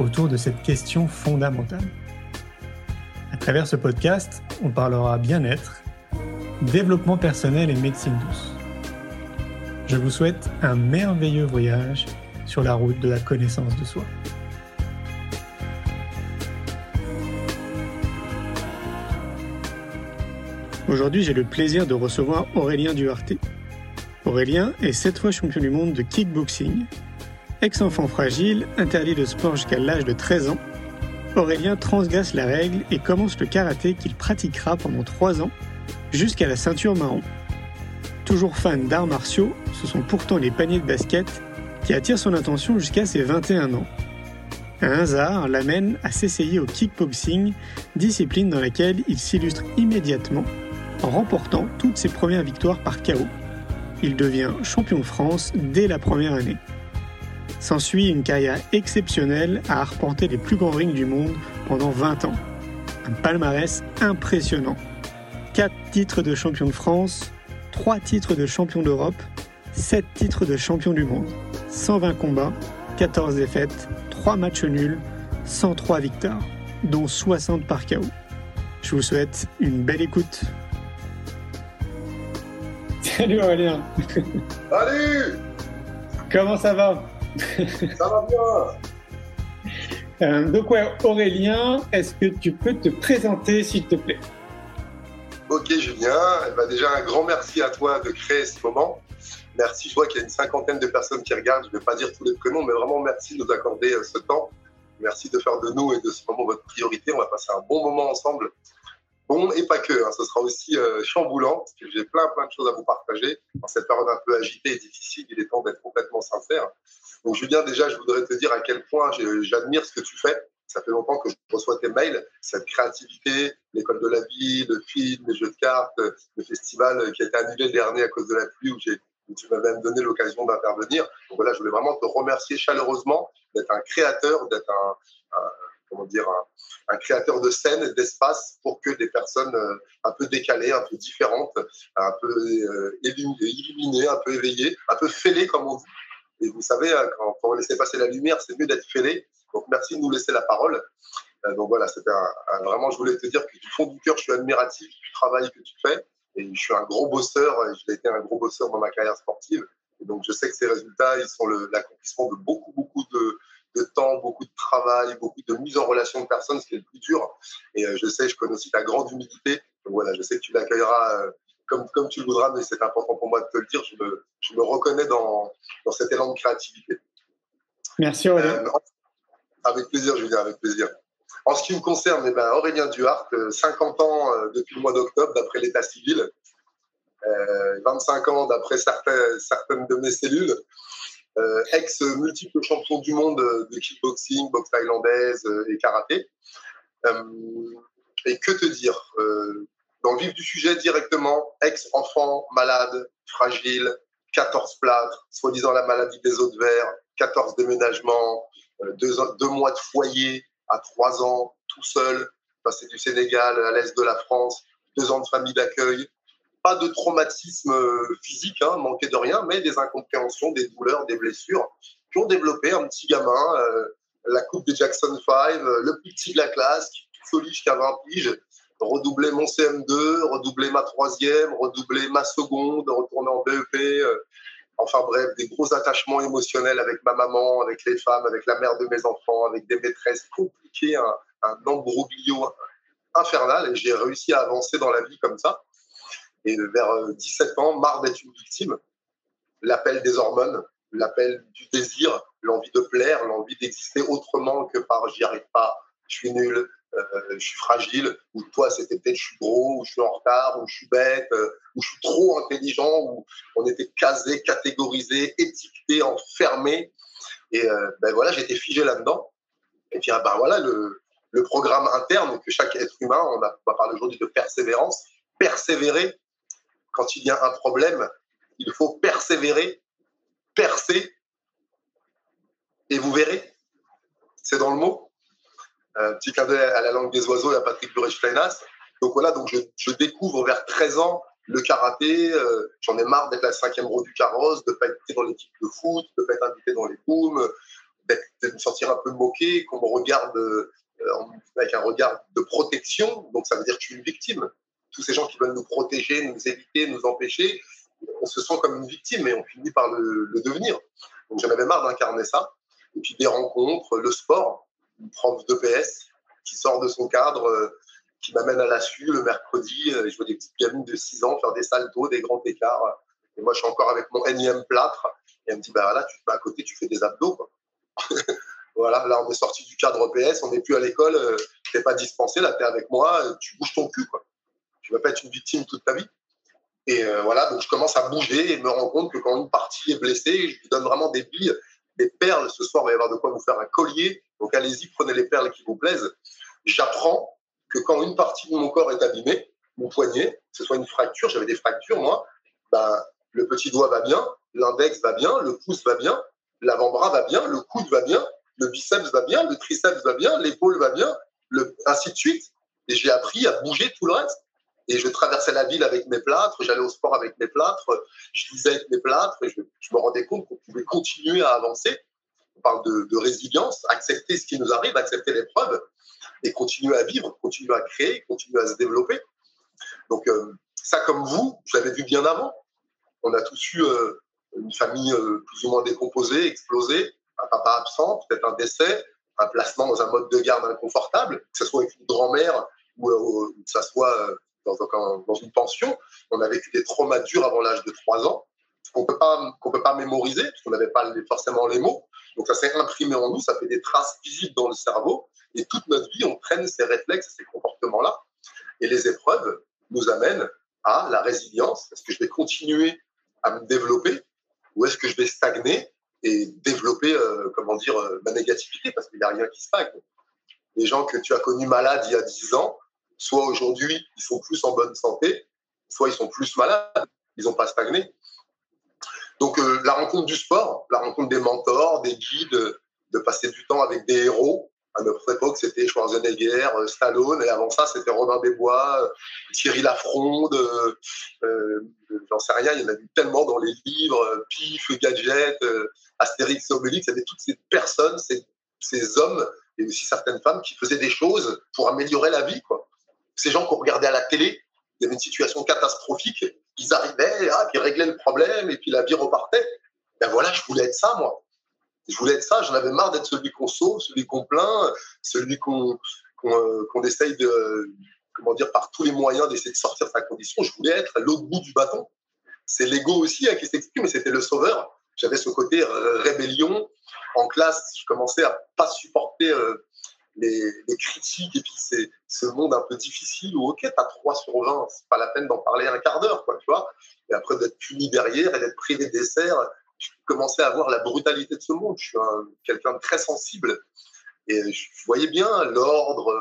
autour de cette question fondamentale. À travers ce podcast, on parlera bien-être, développement personnel et médecine douce. Je vous souhaite un merveilleux voyage sur la route de la connaissance de soi. Aujourd'hui, j'ai le plaisir de recevoir Aurélien Duarte. Aurélien est sept fois champion du monde de kickboxing. Ex-enfant fragile, interdit de sport jusqu'à l'âge de 13 ans, Aurélien transgresse la règle et commence le karaté qu'il pratiquera pendant 3 ans jusqu'à la ceinture marron. Toujours fan d'arts martiaux, ce sont pourtant les paniers de basket qui attirent son attention jusqu'à ses 21 ans. Un hasard l'amène à s'essayer au kickboxing, discipline dans laquelle il s'illustre immédiatement en remportant toutes ses premières victoires par KO. Il devient champion de France dès la première année. S'ensuit une carrière exceptionnelle à arpenter les plus grands rings du monde pendant 20 ans. Un palmarès impressionnant. 4 titres de champion de France, 3 titres de champion d'Europe, 7 titres de champion du monde, 120 combats, 14 défaites, 3 matchs nuls, 103 victoires, dont 60 par KO. Je vous souhaite une belle écoute. Salut Aurélien. Salut Comment ça va? Ça va bien euh, Donc ouais, Aurélien, est-ce que tu peux te présenter s'il te plaît? Ok Julien, eh ben, déjà un grand merci à toi de créer ce moment. Merci, je vois qu'il y a une cinquantaine de personnes qui regardent, je ne vais pas dire tous les prénoms, mais vraiment merci de nous accorder euh, ce temps. Merci de faire de nous et de ce moment votre priorité. On va passer un bon moment ensemble. Bon, et pas que, hein. ce sera aussi euh, chamboulant, parce que j'ai plein, plein de choses à vous partager. Dans cette période un peu agitée et difficile, il est temps d'être complètement sincère. Donc, Julien, déjà, je voudrais te dire à quel point j'admire ce que tu fais. Ça fait longtemps que je reçois tes mails, cette créativité, l'école de la vie, le film, les jeux de cartes, le festival qui a été annulé dernier à cause de la pluie, où, où tu m'as même donné l'occasion d'intervenir. Donc voilà, je voulais vraiment te remercier chaleureusement d'être un créateur, d'être un, comment dire, un, créateur de scène d'espace pour que des personnes euh, un peu décalées, un peu différentes, un peu euh, illuminées, un peu éveillées, un peu fêlées comme on dit, et vous savez, hein, quand, on laisse passer la lumière, c'est mieux d'être fêlé. Donc merci de nous laisser la parole. Euh, donc voilà, c'était vraiment, je voulais te dire que du fond du cœur, je suis admiratif du travail que tu fais. Et je suis un gros bosseur, j'ai été un gros bosseur dans ma carrière sportive. Et donc je sais que ces résultats, ils sont l'accomplissement de beaucoup, beaucoup de, de temps, beaucoup de travail, beaucoup de mise en relation de personnes, ce qui est le plus dur. Et euh, je sais, je connais aussi ta grande humilité. Donc voilà, je sais que tu l'accueilleras euh, comme, comme tu le voudras, mais c'est important pour moi de te le dire. Je me, je me reconnais dans, dans cet élan de créativité. Merci Aurélien. Euh, avec plaisir, Julien, avec plaisir. En ce qui me concerne, eh ben, Aurélien Duhart, 50 euh, ans depuis le mois d'octobre, d'après l'état civil, 25 ans d'après certaines de mes cellules, ex-multiple champion du monde de kickboxing, boxe thaïlandaise et karaté. et que te dire dans le vif du sujet directement, ex-enfant malade, fragile, 14 plâtres, soi-disant la maladie des os de verre, 14 déménagements, euh, deux, mois de foyer à trois ans, tout seul, passé du Sénégal à l'est de la France, deux ans de famille d'accueil. Pas de traumatisme euh, physique, hein, manqué de rien, mais des incompréhensions, des douleurs, des blessures qui ont développé un petit gamin, euh, la coupe de Jackson 5, le plus petit de la classe, qui tout jusqu'à 20 piges, redoubler mon CM2, redoubler ma troisième, redoubler ma seconde, retourner en BEP. Euh, enfin bref, des gros attachements émotionnels avec ma maman, avec les femmes, avec la mère de mes enfants, avec des maîtresses compliquées, un, un infernal. Et j'ai réussi à avancer dans la vie comme ça. Et vers 17 euh, ans, marre d'être une victime, l'appel des hormones, l'appel du désir, l'envie de plaire, l'envie d'exister autrement que par j'y arrive pas, je suis nul, euh, je suis fragile, ou toi c'était peut-être je suis gros, ou je suis en retard, ou je suis bête, euh, ou je suis trop intelligent, ou on était casé, catégorisé, étiqueté, enfermé. Et ben voilà, j'étais figé là-dedans. Et puis, ah ben voilà, le, programme interne que chaque être humain, on, on va parler aujourd'hui de persévérance, persévérer quand il y a un problème, il faut persévérer, percer, et vous verrez, c'est dans le mot. Un petit clin d'œil à la langue des oiseaux à Patrick Burech-Fleinas. Donc voilà, donc je, découvre vers 13 ans le karaté. Euh, J'en ai marre d'être la cinquième roue du carrosse, de ne pas être dans l'équipe de foot, de ne pas être invité dans les booms, de me sentir un peu moqué, qu'on me regarde euh, avec un regard de protection. Donc ça veut dire que je suis une victime. Tous ces gens qui veulent nous protéger, nous éviter, nous empêcher, on se sent comme une victime et on finit par le, devenir. Donc j'en avais marre d'incarner ça. Et puis des rencontres, le sport, une prof d'EPS qui sort de son cadre, euh, qui m'amène à la SU le mercredi. Euh, je vois des petites gamines de 6 ans faire des saltos, des grands écarts. Et moi, je suis encore avec mon énième plâtre. Et elle me dit, bah là, tu te mets à côté, tu fais des abdos. Voilà, là, on est sorti du cadre EPS, on n'est plus à l'école, euh, tu n'es pas dispensé, là, tu es avec moi, tu bouges ton cul. Tu vas pas être une victime toute ta vie. Et voilà, donc je commence à bouger et me rends compte que quand une partie est blessée, je lui donne vraiment des billes des perles. Ce soir, il va y avoir de quoi vous faire un collier. Donc allez-y, prenez les perles qui vous plaisent. J'apprends que quand une partie de mon corps est abîmée, mon poignet, que ce soit une fracture, j'avais des fractures moi, ben, le petit doigt va bien, l'index va bien, le pouce va bien, l'avant-bras va bien, le coude va bien, le biceps va bien, le triceps va bien, l'épaule va bien, le, ainsi de suite. Et j'ai appris à bouger tout le reste. Et je traversais la ville avec mes plâtres, j'allais au sport avec mes plâtres, je lisais avec mes plâtres, et je, me rendais compte qu'on pouvait continuer à avancer. On parle de, résilience, accepter ce qui nous arrive, accepter l'épreuve, et continuer à vivre, continuer à créer, continuer à se développer. Donc euh, ça, comme vous, je l'avais vu bien avant. On a tous eu euh, une famille euh, plus ou moins décomposée, explosée, un papa absent, peut-être un décès, un placement dans un mode de garde inconfortable, que ce soit avec une grand-mère ou, ou que ce soit dans, une pension. On a vécu des traumas durs avant l'âge de 3 ans qu'on peut pas qu'on peut pas mémoriser parce qu'on n'avait pas forcément les mots. Donc ça s'est imprimé en nous, ça fait des traces visibles dans le cerveau et toute notre vie on traîne ces réflexes, ces comportements-là. Et les épreuves nous amènent à la résilience. Est-ce que je vais continuer à me développer ou est-ce que je vais stagner et développer euh, comment dire euh, ma négativité parce qu'il n'y a rien qui stagne. Les gens que tu as connus malades il y a 10 ans, soit aujourd'hui, ils sont plus en bonne santé, soit ils sont plus malades, ils n'ont pas stagné. Donc euh, la rencontre du sport, la rencontre des mentors, des guides, de passer du temps avec des héros. À notre époque, c'était Schwarzenegger, euh, Stallone, et avant ça, c'était Robin des Bois, euh, Thierry Lafronde, euh, j'en sais rien, il y en a eu tellement dans les livres, Pif, Gadget, Astérix, Obélix, il toutes ces personnes, ces, ces hommes, et aussi certaines femmes qui faisaient des choses pour améliorer la vie. Quoi ces gens qu'on regardait à la télé, il y avait une situation catastrophique, ils arrivaient, ah, puis ils réglaient le problème, et puis la vie repartait. Ben voilà, je voulais être ça, moi. Je voulais être ça, j'en avais marre d'être celui qu'on sauve, celui qu'on plaint, celui qu'on euh, essaye de, comment dire, par tous les moyens d'essayer de sortir de sa condition. Je voulais être l'autre bout du bâton. C'est l'ego aussi hein, qui s'exprime, mais c'était le sauveur. J'avais ce côté euh, rébellion. En classe, je commençais à pas supporter euh, les, critiques et puis c'est ce monde un peu difficile où, ok, t'as 3 sur 20, c'est pas la peine d'en parler un quart d'heure, quoi, tu vois. Et après d'être puni derrière et d'être privé d'essai, je commençais à voir la brutalité de ce monde. Je suis quelqu'un de très sensible. Et je voyais bien l'ordre,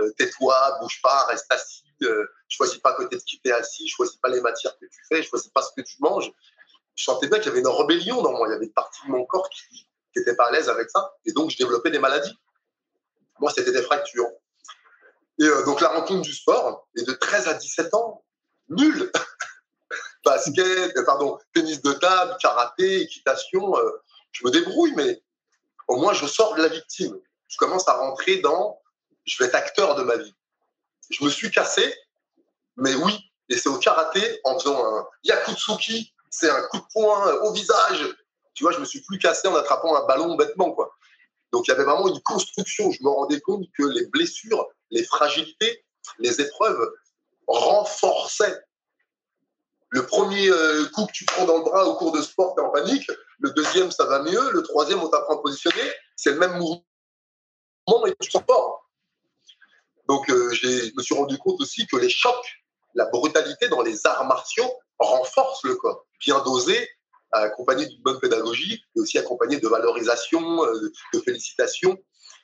euh, tais-toi, bouge pas, reste assis, euh, choisis pas à côté de qui t'es assis, choisis pas les matières que tu fais, choisis pas ce que tu manges. Je sentais bien qu'il y avait une rébellion dans moi, il y avait une partie de mon corps qui n'était pas à l'aise avec ça. Et donc, je développais des maladies. Moi, c'était des fractures. Et euh, donc, la rencontre du sport, et de 13 à 17 ans, nul. Basket, euh, pardon, tennis de table, karaté, équitation, euh, je me débrouille, mais au moins, je sors de la victime. Je commence à rentrer dans, je vais être acteur de ma vie. Je me suis cassé, mais oui, et c'est au karaté, en faisant un yakutsuki, c'est un coup de poing au visage. Tu vois, je me suis plus cassé en attrapant un ballon bêtement, quoi. Donc il y avait vraiment une construction. Je me rendais compte que les blessures, les fragilités, les épreuves renforçaient. Le premier euh, coup que tu prends dans le bras au cours de sport, tu es en panique. Le deuxième, ça va mieux. Le troisième, on t'apprend à positionner. C'est le même mouvement et tu sors fort. Donc euh, je me suis rendu compte aussi que les chocs, la brutalité dans les arts martiaux renforcent le corps. Bien dosé, accompagné d'une bonne pédagogie et aussi accompagné de valorisation, euh, de félicitations.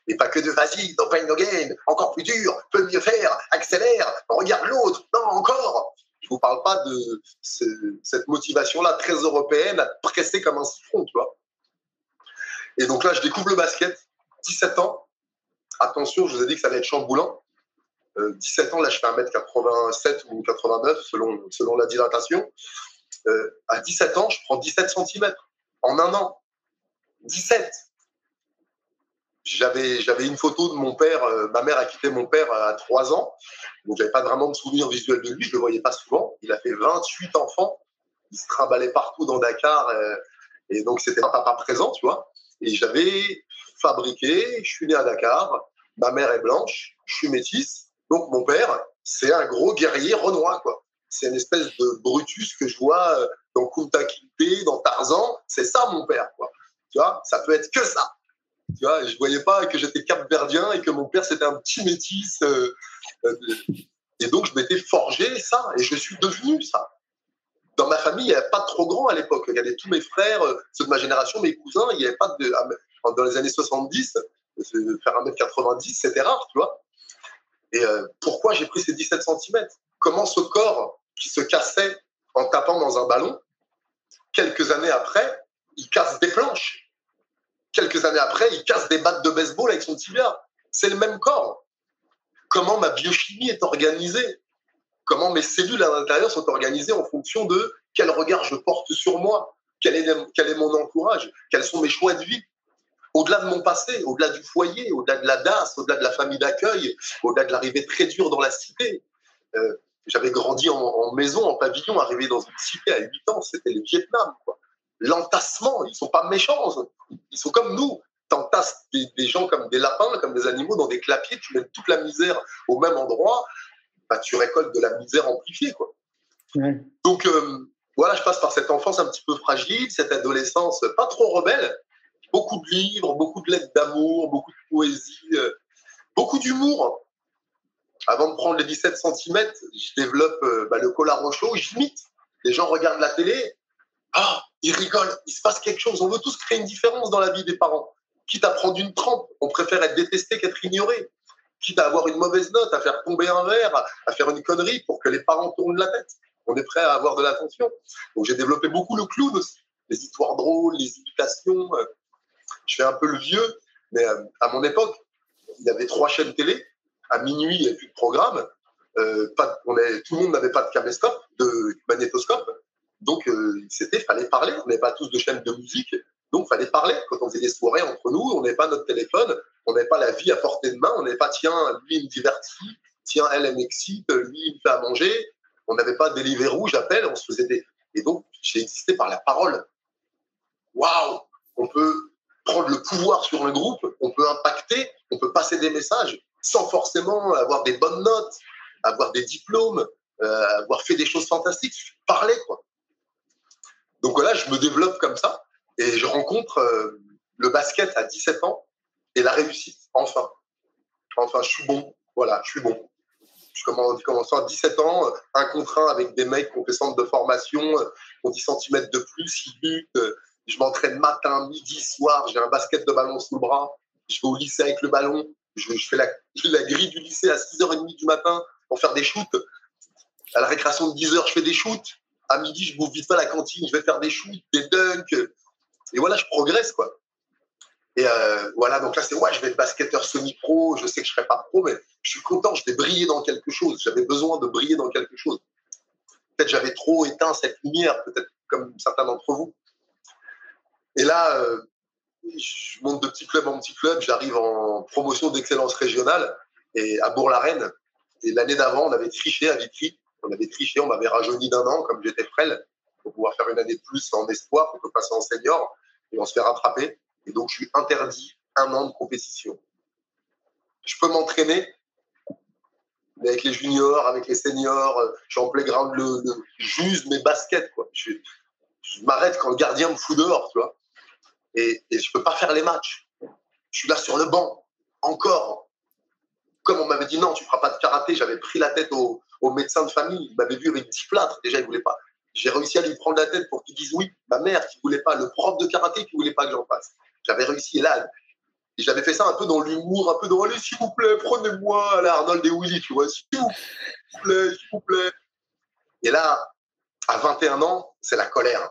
Et pas que de vas-y, no pain, no gain, encore plus dur, peut mieux faire, accélère, regarde l'autre, non, encore. Je vous parle pas de cette motivation-là très européenne à presser comme un siphon, tu vois. Et donc là, je découvre le basket, 17 ans. Attention, je vous ai dit que ça allait être chamboulant. 17 euh, ans, là, je fais 1m87 ou 89 selon, selon la dilatation. Euh, à 17 ans, je prends 17 cm en un an. 17 j'avais j'avais une photo de mon père. Euh, ma mère a quitté mon père à 3 ans, donc j'avais pas vraiment de souvenir visuel de lui. Je le voyais pas souvent. Il a fait 28 enfants. Il se trimballait partout dans Dakar, et donc c'était un papa présent, tu vois. Et j'avais fabriqué. Je suis né à Dakar. Ma mère est blanche. Je suis métisse. Donc mon père, c'est un gros guerrier renois, quoi. C'est une espèce de Brutus que je vois euh, dans Kunta Kinte, dans Tarzan. C'est ça mon père, quoi. Tu vois, ça peut être que ça. Tu vois, je voyais pas que j'étais cap-verdien et que mon père c'était un petit métis. Euh, euh, et donc je m'étais forgé ça et je suis devenu ça. Dans ma famille, il n'y avait pas de trop grand à l'époque. Il y avait tous mes frères, ceux de ma génération, mes cousins. Il n'y avait pas de. Dans les années 70, faire 1m90, c'était rare, tu vois. Et pourquoi j'ai pris ces 17 cm Comment ce corps qui se cassait en tapant dans un ballon, quelques années après, il casse des planches. Quelques années après, il casse des battes de baseball avec son tibia. C'est le même corps. Comment ma biochimie est organisée? Comment mes cellules à l'intérieur sont organisées en fonction de quel regard je porte sur moi? Quel est, mon entourage Quels sont mes choix de vie? Au-delà de mon passé, au-delà du foyer, au-delà de la DAS, au-delà de la famille d'accueil, au-delà de l'arrivée très dure dans la cité. Euh, j'avais grandi en, maison, en pavillon, arrivé dans une cité à 8 ans, c'était le Vietnam. L'entassement, ils sont pas méchants, ils sont comme nous. T'entasses des, des, gens comme des lapins, comme des animaux dans des clapiers, tu mets toute la misère au même endroit, bah, tu récoltes de la misère amplifiée. Quoi. Donc euh, voilà, je passe par cette enfance un petit peu fragile, cette adolescence pas trop rebelle, beaucoup de livres, beaucoup de lettres d'amour, beaucoup de poésie, euh, beaucoup d'humour. Avant de prendre les 17 cm, je développe euh, bah, le collar au chaud, j'imite. Les gens regardent la télé, ah, ils rigolent, il se passe quelque chose. On veut tous créer une différence dans la vie des parents. Quitte à prendre une trempe, on préfère être détesté qu'être ignoré. Quitte à avoir une mauvaise note, à faire tomber un verre, à faire une connerie pour que les parents tournent la tête. On est prêt à avoir de l'attention. Donc j'ai développé beaucoup le clown aussi. Les histoires drôles, les imitations. Euh, je fais un peu le vieux, mais euh, à mon époque, il y avait trois chaînes télé. À minuit, il n'y avait plus de programme. Euh, on tout le monde n'avait pas de caméscope, de magnétoscope. Donc, euh, c'était, fallait parler. On n'avait pas tous de chaînes de musique. Donc, fallait parler. Quand on faisait des soirées entre nous, on n'avait pas notre téléphone. On n'avait pas la vie à portée de main. On n'avait pas, tiens, lui, il me divertit. Tiens, elle, elle m'excite. Lui, il me fait à manger. On n'avait pas rouge j'appelle. On se faisait des. Et donc, j'ai existé par la parole. Waouh! On peut prendre le pouvoir sur le groupe, on peut impacter, on peut passer des messages sans forcément avoir des bonnes notes, avoir des diplômes, euh, avoir fait des choses fantastiques, parler quoi. Donc voilà, je me développe comme ça et je rencontre euh, le basket à 17 ans et la réussite, enfin. Enfin, je suis bon, voilà, je suis bon. Je commence, à 17 ans, un contre un avec des mecs qui ont fait centre de formation, ont 10 cm de plus, ils butent, je m'entraîne matin, midi, soir. J'ai un basket de ballon sous le bras. Je vais au lycée avec le ballon. Je, fais la, grille du lycée à 6h30 du matin pour faire des shoots. À la récréation de 10h, je fais des shoots. À midi, je bouffe vite pas la cantine. Je vais faire des shoots, des dunks. Et voilà, je progresse, quoi. Et euh, voilà, donc là, c'est ouais, je vais être basketteur semi-pro. Je sais que je serai pas pro, mais je suis content. Je vais briller dans quelque chose. J'avais besoin de briller dans quelque chose. Peut-être j'avais trop éteint cette lumière, peut-être comme certains d'entre vous. Et là, euh, je monte de petit club en petit club, j'arrive en promotion d'excellence régionale et à Bourg-la-Reine. Et l'année d'avant, on avait triché à Vitry. On avait triché, on m'avait rajeuni d'un an, comme j'étais frêle, pour pouvoir faire une année de plus en espoir, pour passer en senior. Et on se fait rattraper. Et donc, je suis interdit un an de compétition. Je peux m'entraîner, mais avec les juniors, avec les seniors, je suis en playground, le, j'use mes baskets. Je, je m'arrête quand le gardien me fout dehors, tu vois et, je ne peux pas faire les matchs. Je suis là sur le banc, encore. Comme on m'avait dit non, tu ne feras pas de karaté, j'avais pris la tête au, médecin de famille. Il m'avait vu avec 10 plâtres, déjà il ne voulait pas. J'ai réussi à lui prendre la tête pour qu'il dise oui. Ma mère qui ne voulait pas, le prof de karaté qui ne voulait pas que j'en fasse. J'avais réussi. Là, Et j'avais fait ça un peu dans l'humour, un peu dans allez, s'il vous plaît, prenez-moi la Arnold et Willy, tu vois, s'il vous plaît, s'il vous plaît. Et là, à 21 ans, c'est la colère.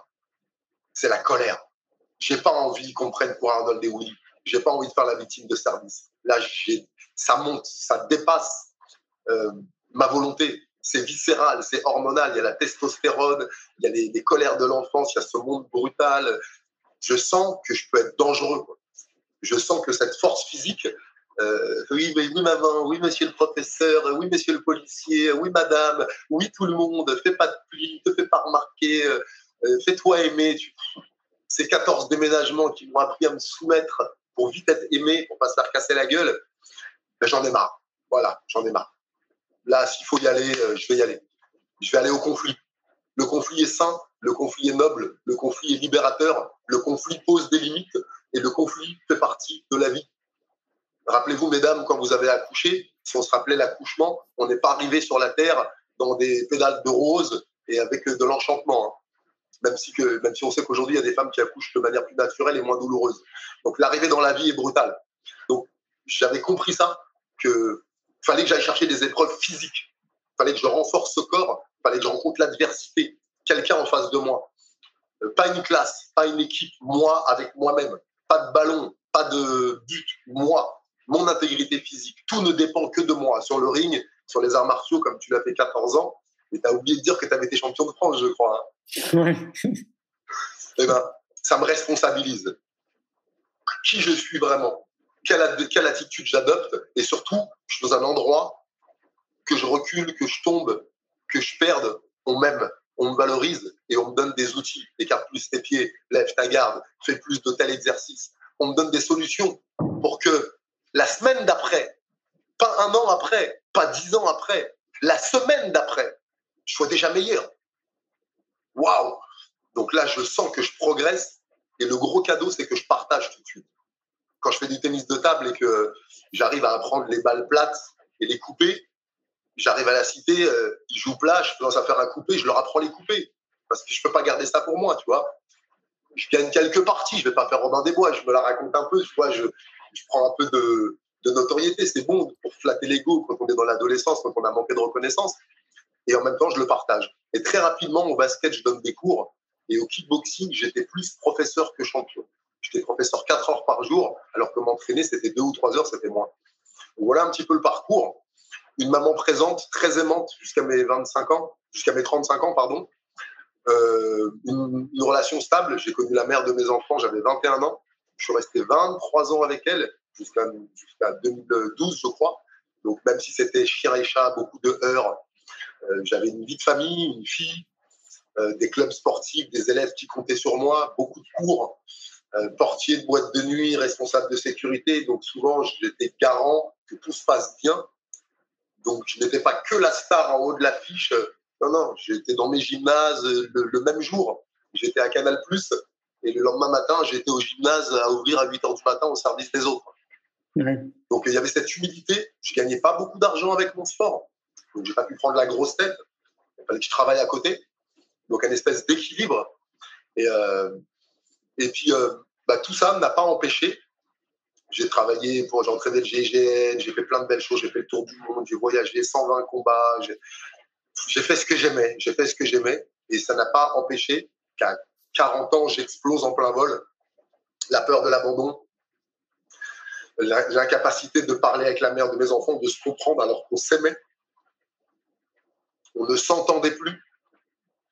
C'est la colère. J'ai pas envie qu'on prenne pour Arnold et. J'ai pas envie de faire la victime de service. Là, ça monte, ça dépasse euh, ma volonté. C'est viscéral, c'est hormonal. Il y a la testostérone, il y a les, colères de l'enfance, il y a ce monde brutal. Je sens que je peux être dangereux. Je sens que cette force physique, euh, oui, oui, oui, maman, oui, monsieur le professeur, oui, monsieur le policier, oui, madame, oui, tout le monde, fais pas de pluie, te fais pas remarquer, euh, fais-toi aimer. Ces 14 déménagements qui m'ont appris à me soumettre pour vite être aimé, pour pas se faire casser la gueule, ben, j'en ai marre. Voilà, j'en ai marre. Là, s'il faut y aller, euh, je vais y aller. Je vais aller au conflit. Le conflit est sain, le conflit est noble, le conflit est libérateur, le conflit pose des limites et le conflit fait partie de la vie. Rappelez-vous, mesdames, quand vous avez accouché, si on se rappelait l'accouchement, on n'est pas arrivé sur la terre dans des pédales de rose et avec de l'enchantement. Hein. Même, si que, même si on sait qu'aujourd'hui, il y a des femmes qui accouchent de manière plus naturelle et moins douloureuse. Donc l'arrivée dans la vie est brutale. Donc j'avais compris ça, que fallait que j'aille chercher des épreuves physiques. fallait que je renforce ce corps. fallait que je rencontre l'adversité. Quelqu'un en face de moi. Euh, pas une classe, pas une équipe. Moi avec moi-même. Pas de ballon, pas de but. Moi, mon intégrité physique. Tout ne dépend que de moi. Sur le ring, sur les arts martiaux, comme tu l'as fait 14 ans, et tu as oublié de dire que tu avais été champion de France, je crois. Hein. Eh ben, ça me responsabilise. Qui je suis vraiment? Quelle, quelle attitude j'adopte? Et surtout, je suis dans un endroit que je recule, que je tombe, que je perde, on m'aime, on me valorise et on me donne des outils. Écarte plus tes pieds, lève ta garde, fais plus de tel exercice. On me donne des solutions pour que la semaine d'après, pas un an après, pas dix ans après, la semaine d'après, je sois déjà meilleur. Waouh Donc là, je sens que je progresse et le gros cadeau, c'est que je partage tout de suite quand je fais du tennis de table et que j'arrive à apprendre les balles plates et les couper, j'arrive à la cité, euh, ils jouent plat, je commence à faire un coupé, je leur apprends les couper. Parce que je peux pas garder ça pour moi, tu vois. Je gagne quelques parties, je vais pas faire Robin des Bois, je me la raconte un peu, tu vois, je, prends un peu de notoriété, c'est bon pour flatter l'ego quand on est dans l'adolescence, quand on a manqué de reconnaissance. Et en même temps, je le partage. Et très rapidement, au basket, je donne des cours. Et au kickboxing, j'étais plus professeur que champion. J'étais professeur 4 heures par jour, alors que m'entraîner, c'était 2 ou 3 heures, c'était moins. Voilà un petit peu le parcours. Une maman présente, très aimante jusqu'à mes 25 ans, jusqu'à mes 35 ans, pardon. Euh, une, relation stable. J'ai connu la mère de mes enfants, j'avais 21 ans. Je suis resté 23 ans avec elle, jusqu'à 2012, je crois. Donc, même si c'était chien et chat, beaucoup de heures, j'avais une vie de famille, une fille, euh, des clubs sportifs, des élèves qui comptaient sur moi, beaucoup de cours. Euh, portier de boîte de nuit, responsable de sécurité. Donc souvent, j'étais garant que tout se passe bien. Donc je n'étais pas que la star en haut de l'affiche. Non, non, j'étais dans mes gymnases le, même jour. J'étais à Canal et le lendemain matin, j'étais au gymnase à ouvrir à 8 h du matin au service des autres. Donc il y avait cette humilité. Je gagnais pas beaucoup d'argent avec mon sport. Donc j'ai pas pu prendre la grosse tête. Fallait que je travaille à côté. Donc un espèce d'équilibre. Et, euh, et puis, euh, bah, tout ça n'a pas empêché. J'ai travaillé pour, j'ai entraîné le GGN, j'ai fait plein de belles choses, j'ai fait le tour du monde, j'ai voyagé 120 combats, j'ai fait ce que j'aimais, j'ai fait ce que j'aimais, et ça n'a pas empêché qu'à 40 ans, j'explose en plein vol. La peur de l'abandon, l'incapacité de parler avec la mère de mes enfants, de se comprendre alors qu'on s'aimait. On ne s'entendait plus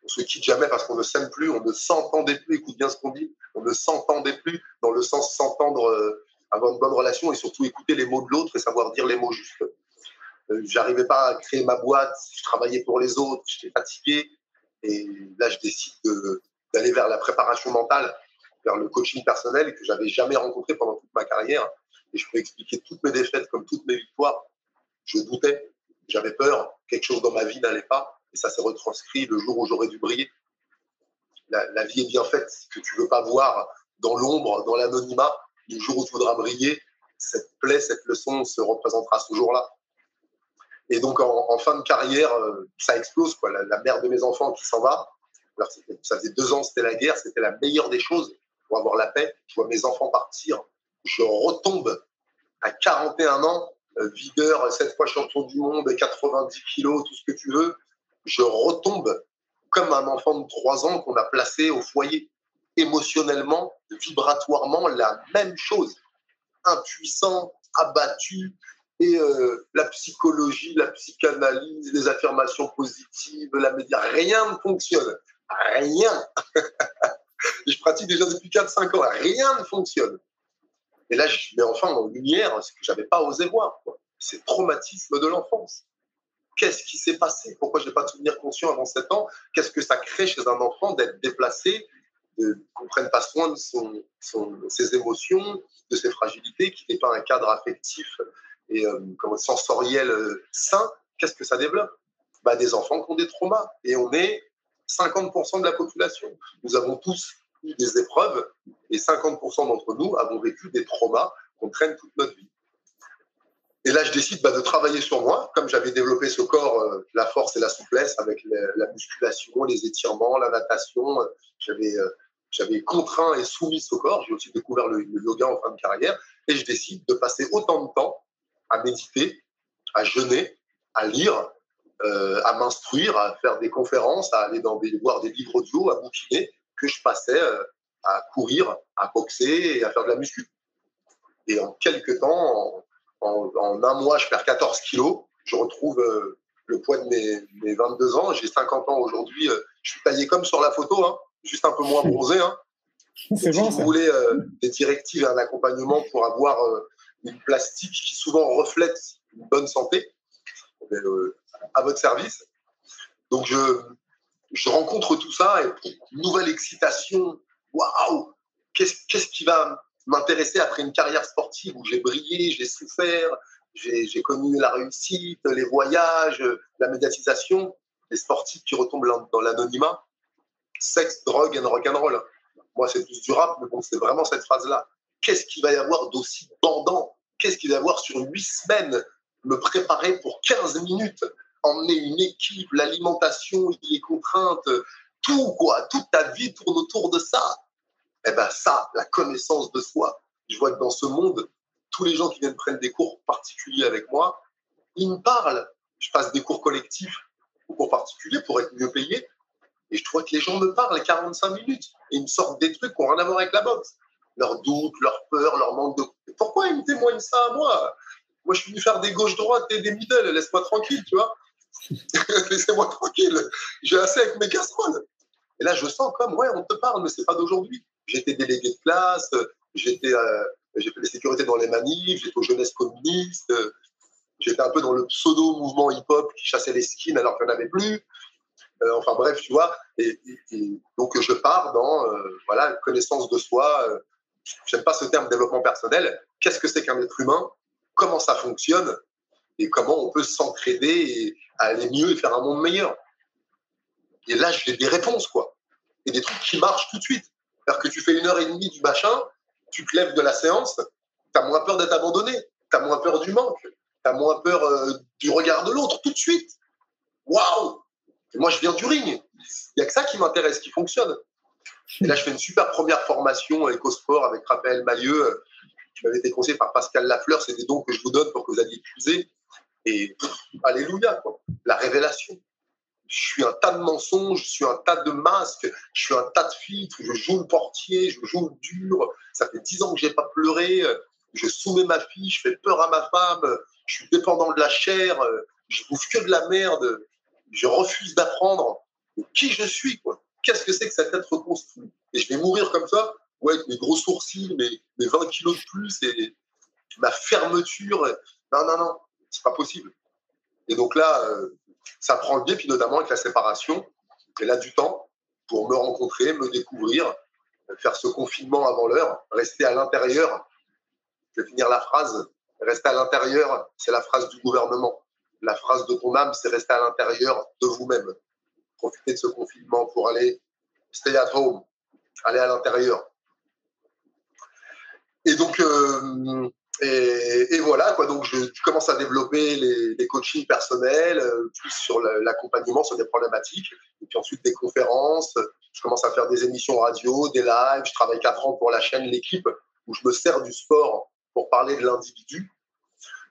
on se quitte jamais parce qu'on ne s'aime plus, on ne s'entendait plus, écoute bien ce qu'on dit, on ne s'entendait plus dans le sens s'entendre, euh, avoir une bonne relation et surtout écouter les mots de l'autre et savoir dire les mots justes. Euh, j'arrivais pas à créer ma boîte, je travaillais pour les autres, j'étais fatigué et là je décide d'aller vers la préparation mentale, vers le coaching personnel que j'avais jamais rencontré pendant toute ma carrière et je peux expliquer toutes mes défaites comme toutes mes victoires. Je doutais, j'avais peur, quelque chose dans ma vie n'allait pas et ça s'est retranscrit le jour où j'aurais dû briller. La, vie est bien faite. que tu veux pas voir dans l'ombre, dans l'anonymat, le jour où tu voudras briller, cette plaie, cette leçon se représentera ce jour-là. Et donc, en, fin de carrière, euh, ça explose. La, mère de mes enfants qui s'en va, ça faisait deux ans, c'était la guerre, c'était la meilleure des choses pour avoir la paix. Je vois mes enfants partir je retombe à 41 ans, euh, videur, 7 fois champion du monde, 90 kilos, tout ce que tu veux. Je retombe comme un enfant de 3 ans qu'on a placé au foyer. Émotionnellement, vibratoirement, la même chose. Impuissant, abattu, et euh, la psychologie, la psychanalyse, les affirmations positives, la média, rien ne fonctionne. Rien. je pratique déjà depuis 4-5 ans, rien ne fonctionne. Et là, je mets enfin en lumière ce que j'avais pas osé voir. C'est traumatisme de l'enfance. Qu'est-ce qui s'est passé? Pourquoi je n'ai pas de souvenir conscient avant 7 ans? Qu'est-ce que ça crée chez un enfant d'être déplacé, qu'on ne prenne pas soin de son, ses émotions, de ses fragilités, qui n'est pas un cadre affectif et euh, sensoriel euh, sain? Qu'est-ce que ça développe? Bah, Des enfants qui ont des traumas. Et on est 50% de la population. Nous avons tous des épreuves et 50% d'entre nous avons vécu des traumas qu'on traîne toute notre vie. Et là, je décide bah, de travailler sur moi, comme j'avais développé ce corps, euh, la force et la souplesse avec la musculation, les étirements, la natation. J'avais, euh, j'avais contraint et soumis ce corps. J'ai aussi découvert le, yoga en fin de carrière. Et je décide de passer autant de temps à méditer, à jeûner, à lire, euh, à m'instruire, à faire des conférences, à aller voir des livres audio, à bouquiner, que je passais à courir, à boxer et à faire de la muscu. Et en quelques temps, en, un mois, je perds 14 kilos. Je retrouve euh, le poids de mes, 22 ans. J'ai 50 ans aujourd'hui. Euh, je suis taillé comme sur la photo, hein, juste un peu moins bronzé. Hein. si vous voulez euh, des directives et un accompagnement pour avoir une plastique qui souvent reflète une bonne santé, à votre service. Donc je, je rencontre tout ça et nouvelle excitation. Waouh Qu'est-ce qui va m'intéresser après une carrière sportive où j'ai brillé, j'ai souffert, j'ai connu la réussite, les voyages, la médiatisation, les sportifs qui retombent dans l'anonymat, sexe, drogue and rock'n'roll. Moi, c'est plus du rap, mais bon, c'est vraiment cette phrase-là. Qu'est-ce qu'il va y avoir d'aussi bandant Qu'est-ce qu'il va y avoir sur huit semaines? Me préparer pour 15 minutes, emmener une équipe, l'alimentation, les contraintes, tout, quoi. Toute ta vie tourne autour de ça eh ben ça, la connaissance de soi. Je vois que dans ce monde, tous les gens qui viennent prendre des cours particuliers avec moi, ils me parlent. Je passe des cours collectifs ou cours particuliers pour être mieux payé. Et je vois que les gens me parlent 45 minutes et ils me sortent des trucs qui n'ont rien à voir avec la boxe. Leurs doutes, leurs peurs, leur manque de. Pourquoi ils me témoignent ça à moi? Moi, je suis venu faire des gauches-droites et des middle. Laisse-moi tranquille, tu vois. Laissez-moi tranquille. J'ai assez avec mes casseroles. Et là, je sens comme, ouais, on te parle, mais c'est pas d'aujourd'hui. J'étais délégué de classe, j'étais, euh, j'ai fait les sécurités dans les manifs, j'étais aux jeunesses communistes, j'étais un peu dans le pseudo-mouvement hip-hop qui chassait les skins alors qu'il n'y en avait plus. Euh, enfin bref, tu vois. Et, donc je pars dans euh, voilà connaissance de soi. J'aime pas ce terme développement personnel. Qu'est-ce que c'est qu'un être humain? Comment ça fonctionne? Comment on peut s'entraider et aller mieux et faire un monde meilleur Et là, j'ai des réponses quoi. Et des trucs qui marchent tout de suite. C'est-à-dire que tu fais une heure et demie du machin, tu te lèves de la séance, tu as moins peur d'être abandonné, tu as moins peur du manque, tu as moins peur euh, du regard de l'autre tout de suite. Waouh Moi, je viens du ring. Il n'y a que ça qui m'intéresse, qui fonctionne. Et là, je fais une super première formation éco-sport avec Raphaël Mailleux, qui m'avait été conseillé par Pascal Lafleur. C'est des dons que je vous donne pour que vous alliez puiser. Et alléluia. La révélation je suis un tas de mensonges, je suis un tas de masques, je suis un tas de filtres, je joue le portier, je joue le dur. Ça fait dix ans que j'ai pas pleuré, je soumets ma fille, je fais peur à ma femme, je suis dépendant de la chair, je bouffe que de la merde, je refuse d'apprendre qui je suis. Qu'est-ce que c'est que cette être reconstruit Et je vais mourir comme ça, ouais, avec mes gros sourcils, mes, mes 20 kilos de plus et ma fermeture. Non, non, non, c'est pas possible. Et donc là, euh, ça prend le biais, puis notamment avec la séparation. Et là, du temps pour me rencontrer, me découvrir, faire ce confinement avant l'heure, rester à l'intérieur. Je vais finir la phrase. Rester à l'intérieur, c'est la phrase du gouvernement. La phrase de ton âme, c'est rester à l'intérieur de vous-même. Profitez de ce confinement pour aller stay at home, aller à l'intérieur. Et donc, euh, et, voilà. Donc, je, commence à développer les, les coachings personnels, euh, plus sur l'accompagnement sur des problématiques, et puis ensuite des conférences. Je commence à faire des émissions radio, des lives. Je travaille quatre ans pour la chaîne L'équipe, où je me sers du sport pour parler de l'individu.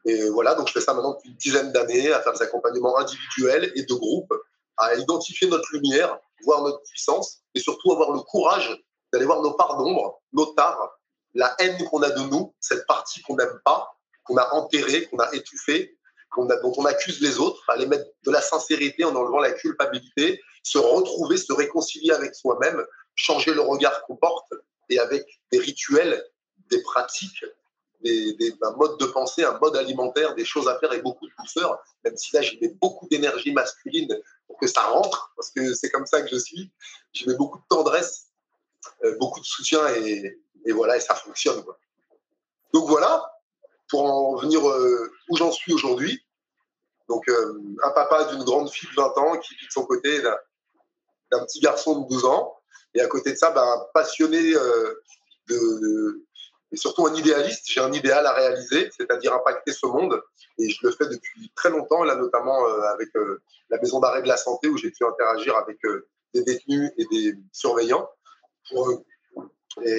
Et voilà, donc je fais ça maintenant depuis une dizaine d'années, à faire des accompagnements individuels et de groupe, à identifier notre lumière, voir notre puissance, et surtout avoir le courage d'aller voir nos parts d'ombre, nos tares, la haine qu'on a de nous, cette partie qu'on n'aime pas, qu'on a enterrée, qu'on a étouffée, dont on accuse les autres, aller mettre de la sincérité en enlevant la culpabilité, se retrouver, se réconcilier avec soi-même, changer le regard qu'on porte, et avec des rituels, des pratiques, des, un mode de pensée, un mode alimentaire, des choses à faire et beaucoup de douceur, même si là j'y mets beaucoup d'énergie masculine pour que ça rentre, parce que c'est comme ça que je suis. J'y mets beaucoup de tendresse, euh, beaucoup de soutien et, voilà, et ça fonctionne. Donc voilà, pour en venir euh, où j'en suis aujourd'hui. Donc euh, un papa d'une grande fille de 20 ans qui vit de son côté d'un petit garçon de 12 ans. Et à côté de ça, ben, un passionné de et surtout un idéaliste. J'ai un idéal à réaliser, c'est-à-dire impacter ce monde. Et je le fais depuis très longtemps, là notamment euh, avec euh, la maison d'arrêt de la santé où j'ai pu interagir avec euh, des détenus et des surveillants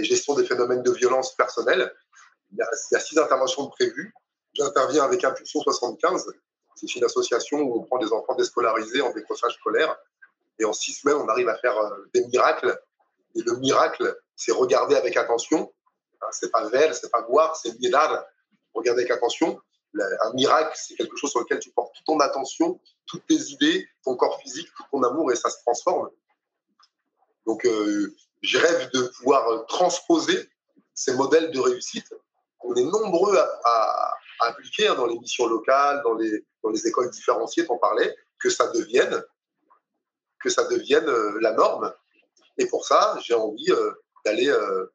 gestion des phénomènes de violence personnelle. Il y a, six interventions prévues. J'interviens avec Impulsion 75. C'est une association où on prend des enfants déscolarisés en décrochage scolaire. Et en six semaines, on arrive à faire des miracles. Et le miracle, c'est regarder avec attention c'est pas Vel, c'est pas boire, c'est Mirar. Regardez avec attention. Un miracle, c'est quelque chose sur lequel tu portes toute ton attention, toutes tes idées, ton corps physique, tout ton amour, et ça se transforme. Donc, euh, je rêve de pouvoir transposer ces modèles de réussite qu'on est nombreux à, appliquer hein, dans les missions locales, dans les, écoles différenciées, on parlais, que ça devienne, que ça devienne euh, la norme. Et pour ça, j'ai envie euh, d'aller euh,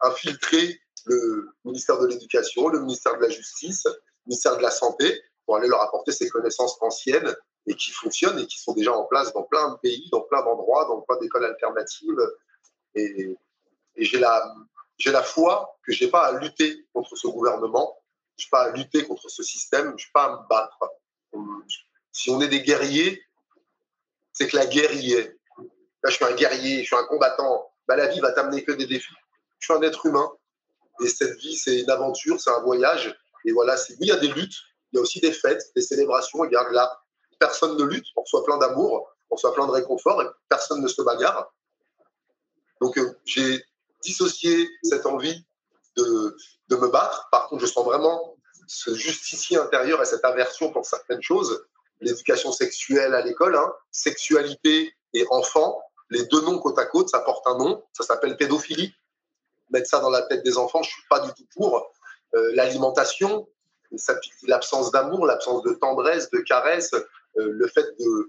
infiltrer le ministère de l'Éducation, le ministère de la Justice, le ministère de la Santé, pour aller leur apporter ces connaissances anciennes et qui fonctionnent et qui sont déjà en place dans plein de pays, dans plein d'endroits, dans plein d'écoles alternatives. Et, j'ai la, j'ai la foi que je n'ai pas à lutter contre ce gouvernement, je n'ai pas à lutter contre ce système, je n'ai pas à me battre. Si on est des guerriers, c'est que la guerre y est. Là, je suis un guerrier, je suis un combattant. Bah, la vie va t'amener que des défis je suis un être humain. Et cette vie, c'est une aventure, c'est un voyage. Et voilà, oui, il y a des luttes, il y a aussi des fêtes, des célébrations. Regarde là, personne ne lutte, on reçoit plein d'amour, on reçoit plein de réconfort et personne ne se bagarre. Donc, euh, j'ai dissocié cette envie de, de me battre. Par contre, je sens vraiment ce justicier intérieur et cette aversion pour certaines choses. L'éducation sexuelle à l'école, hein, sexualité et enfant, les deux noms côte à côte, ça porte un nom, ça s'appelle pédophilie mettre ça dans la tête des enfants, je suis pas du tout pour. Euh, l'alimentation, l'absence d'amour, l'absence de tendresse, de caresse, euh, le fait de,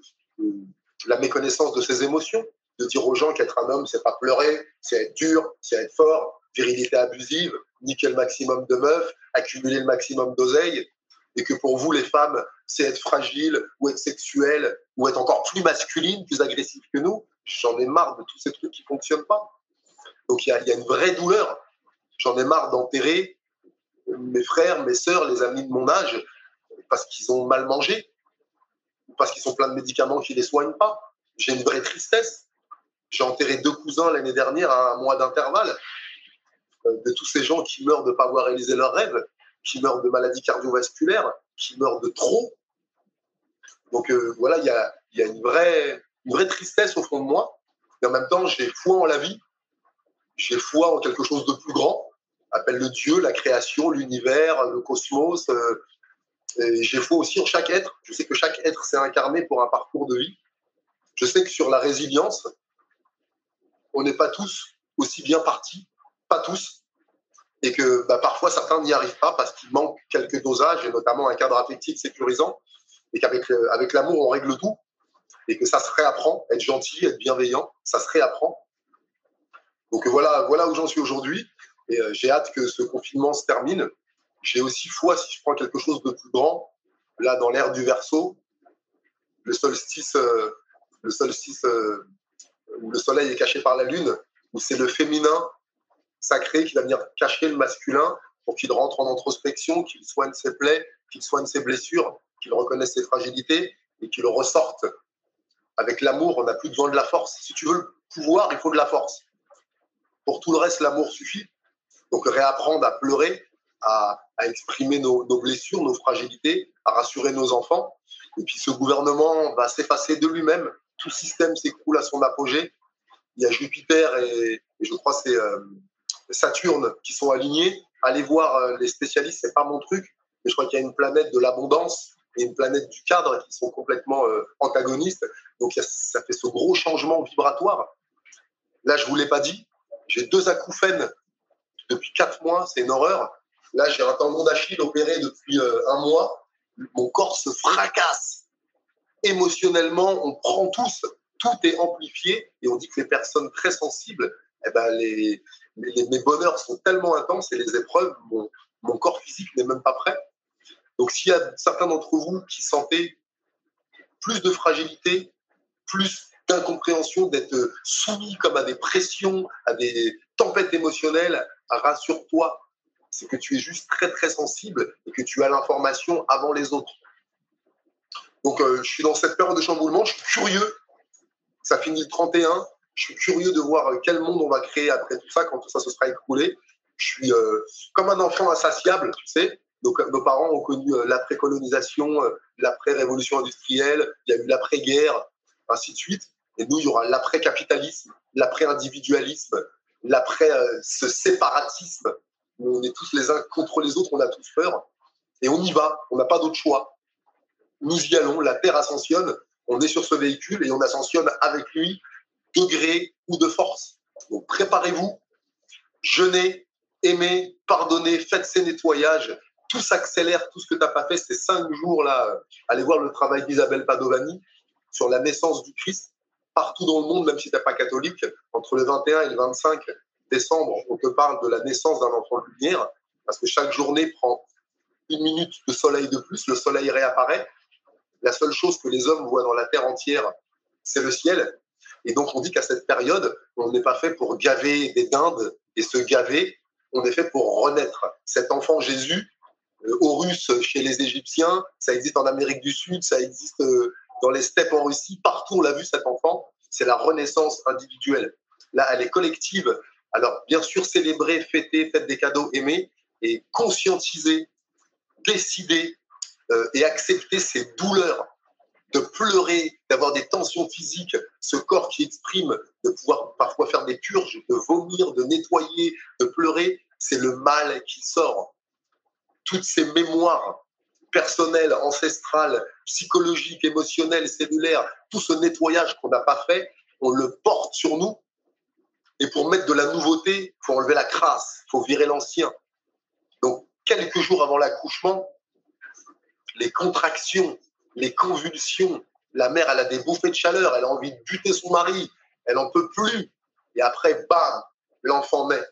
la méconnaissance de ses émotions, de dire aux gens qu'être un homme, c'est pas pleurer, c'est être dur, c'est être fort, virilité abusive, niquer le maximum de meufs, accumuler le maximum d'oseille, et que pour vous, les femmes, c'est être fragile ou être sexuelle ou être encore plus masculine, plus agressive que nous. J'en ai marre de tous ces trucs qui fonctionnent pas. Donc il y, a, une vraie douleur. J'en ai marre d'enterrer mes frères, mes sœurs, les amis de mon âge, parce qu'ils ont mal mangé, parce qu'ils sont plein de médicaments qui les soignent pas. J'ai une vraie tristesse. J'ai enterré deux cousins l'année dernière à un mois d'intervalle euh, de tous ces gens qui meurent de ne pas avoir réalisé leurs rêves, qui meurent de maladies cardiovasculaires, qui meurent de trop. Donc euh, voilà, il y a, une vraie tristesse au fond de moi. Et en même temps, j'ai foi en la vie j'ai foi en quelque chose de plus grand, appelle le Dieu, la création, l'univers, le cosmos. Euh, j'ai foi aussi en chaque être. Je sais que chaque être s'est incarné pour un parcours de vie. Je sais que sur la résilience, on n'est pas tous aussi bien partis, pas tous, et que bah, parfois certains n'y arrivent pas parce qu'il manque quelques dosages, et notamment un cadre affectif sécurisant, et qu'avec avec l'amour, on règle tout, et que ça se réapprend, être gentil, être bienveillant, ça se réapprend. Donc voilà, voilà où j'en suis aujourd'hui. Et euh, j'ai hâte que ce confinement se termine. J'ai aussi foi, si je prends quelque chose de plus grand, là dans l'ère du verso, le solstice, euh, le solstice euh, où le soleil est caché par la lune, où c'est le féminin sacré qui va venir cacher le masculin pour qu'il rentre en introspection, qu'il soigne ses plaies, qu'il soigne ses blessures, qu'il reconnaisse ses fragilités et qu'il ressorte. Avec l'amour, on n'a plus besoin de la force. Si tu veux le pouvoir, il faut de la force. Pour tout le reste, l'amour suffit. Donc réapprendre à pleurer, à, exprimer nos, blessures, nos fragilités, à rassurer nos enfants. Et puis ce gouvernement va s'effacer de lui-même. Tout système s'écroule à son apogée. Il y a Jupiter et, je crois c'est euh, Saturne qui sont alignés. Allez voir euh, les spécialistes, c'est pas mon truc, mais je crois qu'il y a une planète de l'abondance et une planète du cadre qui sont complètement euh, antagonistes. Donc ça fait ce gros changement vibratoire. Là, je vous l'ai pas dit, j'ai deux acouphènes depuis quatre mois, c'est une horreur. Là, j'ai un tendon d'Achille opéré depuis un mois. Mon corps se fracasse. Émotionnellement, on prend tous, tout est amplifié et on dit que les personnes très sensibles, eh ben, les, mes bonheurs sont tellement intenses et les épreuves, mon, mon corps physique n'est même pas prêt. Donc, s'il y a certains d'entre vous qui sentez plus de fragilité, plus d'incompréhension, d'être soumis comme à des pressions, à des tempêtes émotionnelles, rassure-toi, c'est que tu es juste très très sensible et que tu as l'information avant les autres. Donc euh, je suis dans cette période de chamboulement, je suis curieux. Ça finit le 31, je suis curieux de voir quel monde on va créer après tout ça, quand tout ça se sera écroulé. Je suis euh, comme un enfant insatiable, tu sais. Donc, nos parents ont connu euh, l'après-colonisation, l'après-révolution industrielle, il y a eu l'après-guerre, ainsi de suite. Et nous, il y aura l'après-capitalisme, l'après-individualisme, l'après ce séparatisme on est tous les uns contre les autres, on a tous peur, et on y va, on n'a pas d'autre choix. Nous y allons, la Terre ascensionne, on est sur ce véhicule et on ascensionne avec lui, de gré ou de force. Donc préparez-vous, jeûnez, aimez, pardonnez, faites ces nettoyages, tout s'accélère, tout ce que tu n'as pas fait ces cinq jours-là. Allez voir le travail d'Isabelle Padovani sur la naissance du Christ partout dans le monde, même si tu n'es pas catholique, entre le 21 et le 25, décembre, on te parle de la naissance d'un enfant de lumière, parce que chaque journée prend une minute de soleil de plus, le soleil réapparaît. La seule chose que les hommes voient dans la terre entière, c'est le ciel. Et donc on dit qu'à cette période, on n'est pas fait pour gaver des dindes et se gaver, on est fait pour renaître. Cet enfant Jésus, euh, Horus chez les Égyptiens, ça existe en Amérique du Sud, ça existe euh, dans les steppes en Russie, partout on l'a vu cet enfant, c'est la renaissance individuelle. Là, elle est collective, alors, bien sûr, célébrer, fêter, faites des cadeaux, aimer et conscientiser, décider et accepter ces douleurs de pleurer, d'avoir des tensions physiques, ce corps qui exprime, de pouvoir parfois faire des purges, de vomir, de nettoyer, de pleurer, c'est le mal qui sort. Toutes ces mémoires personnelles, ancestrales, psychologiques, émotionnelles, cellulaires, tout ce nettoyage qu'on n'a pas fait, on le porte sur nous et pour mettre de la nouveauté, il faut enlever la crasse, il faut virer l'ancien. Donc, quelques jours avant l'accouchement, les contractions, les convulsions, la mère, elle a des bouffées de chaleur, elle a envie de buter son mari, elle n'en peut plus. Et après, bam, l'enfant naît.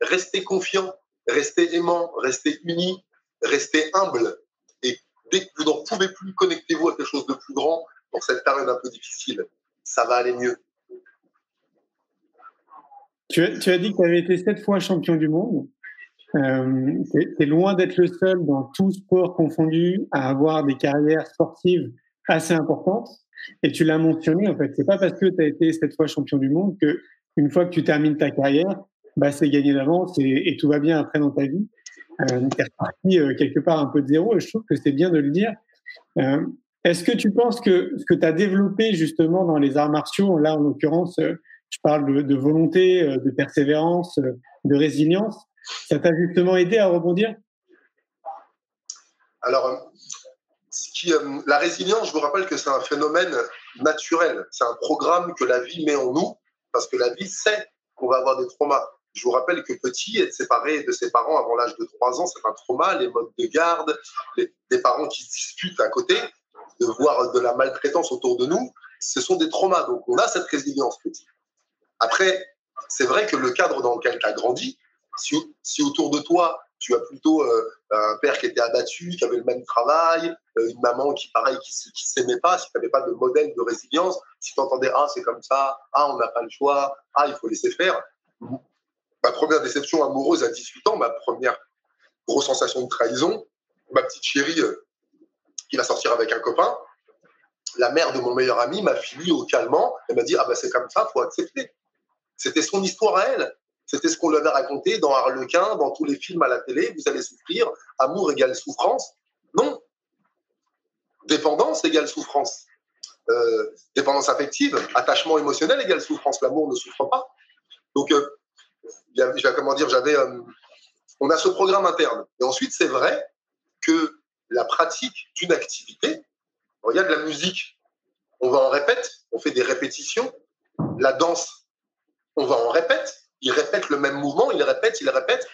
Restez confiant, restez aimant, restez unis, restez humble. Et dès que vous n'en pouvez plus, connectez-vous à quelque chose de plus grand pour cette période un peu difficile. Ça va aller mieux. Tu as, dit que tu avais été sept fois champion du monde. Euh, es, loin d'être le seul dans tout sport confondu à avoir des carrières sportives assez importantes. Et tu l'as mentionné, en fait, c'est pas parce que tu as été sept fois champion du monde que une fois que tu termines ta carrière, bah, c'est gagné d'avance et, tout va bien après dans ta vie. Euh, tu es reparti euh, quelque part un peu de zéro et je trouve que c'est bien de le dire. Euh, Est-ce que tu penses que ce que tu as développé justement dans les arts martiaux, là en l'occurrence, euh, je parle de, volonté, de persévérance, de résilience. Ça t'a justement aidé à rebondir? Alors, euh, la résilience, je vous rappelle que c'est un phénomène naturel. C'est un programme que la vie met en nous, parce que la vie sait qu'on va avoir des traumas. Je vous rappelle que petit, être séparé de ses parents avant l'âge de 3 ans, c'est un trauma. Les modes de garde, des parents qui se disputent à côté, de voir de la maltraitance autour de nous, ce sont des traumas. Donc on a cette résilience petit. Après, c'est vrai que le cadre dans lequel tu as grandi, si, autour de toi, tu as plutôt euh, un père qui était abattu, qui avait le même travail, euh, une maman qui, pareil, qui ne s'aimait pas, si tu n'avais pas de modèle de résilience, si tu entendais « Ah, c'est comme ça, ah, on n'a pas le choix, ah, il faut laisser faire », ma première déception amoureuse à 18 ans, ma première grosse sensation de trahison, ma petite chérie euh, qui va sortir avec un copain, la mère de mon meilleur ami m'a fini au calmant, elle m'a dit « Ah, ben c'est comme ça, faut accepter ». C'était son histoire à elle. C'était ce qu'on lui avait raconté dans Harlequin, dans tous les films à la télé. Vous allez souffrir. Amour égale souffrance. Non. Dépendance égale souffrance. Euh, dépendance affective, attachement émotionnel égale souffrance. L'amour ne souffre pas. Donc, euh, comment dire, j'avais, euh, on a ce programme interne. Et ensuite, c'est vrai que la pratique d'une activité, regarde la musique, on va en répète, on fait des répétitions. La danse, on va en répète, il répète le même mouvement, il répète, il répète,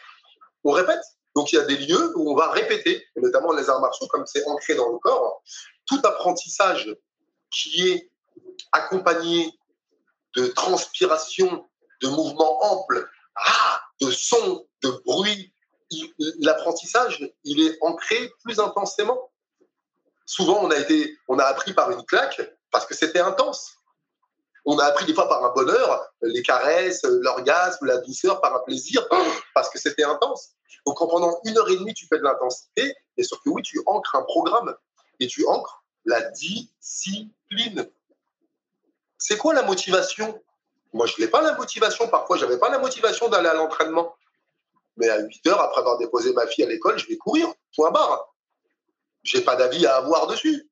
on répète. Donc il y a des lieux où on va répéter, notamment les arts martiaux, comme c'est ancré dans le corps. Tout apprentissage qui est accompagné de transpiration, de mouvements amples, ah, de sons, de bruit, l'apprentissage, il est ancré plus intensément. Souvent, on a été, on a appris par une claque parce que c'était intense. On a appris des fois par un bonheur, les caresses, l'orgasme, la douceur, par un plaisir, parce que c'était intense. Donc, pendant une heure et demie, tu fais de l'intensité, et surtout, oui, tu ancres un programme et tu ancres la discipline. C'est quoi la motivation? Moi, je n'ai pas la motivation. Parfois, je n'avais pas la motivation d'aller à l'entraînement. Mais à 8 heures, après avoir déposé ma fille à l'école, je vais courir. Point barre. J'ai pas d'avis à avoir dessus.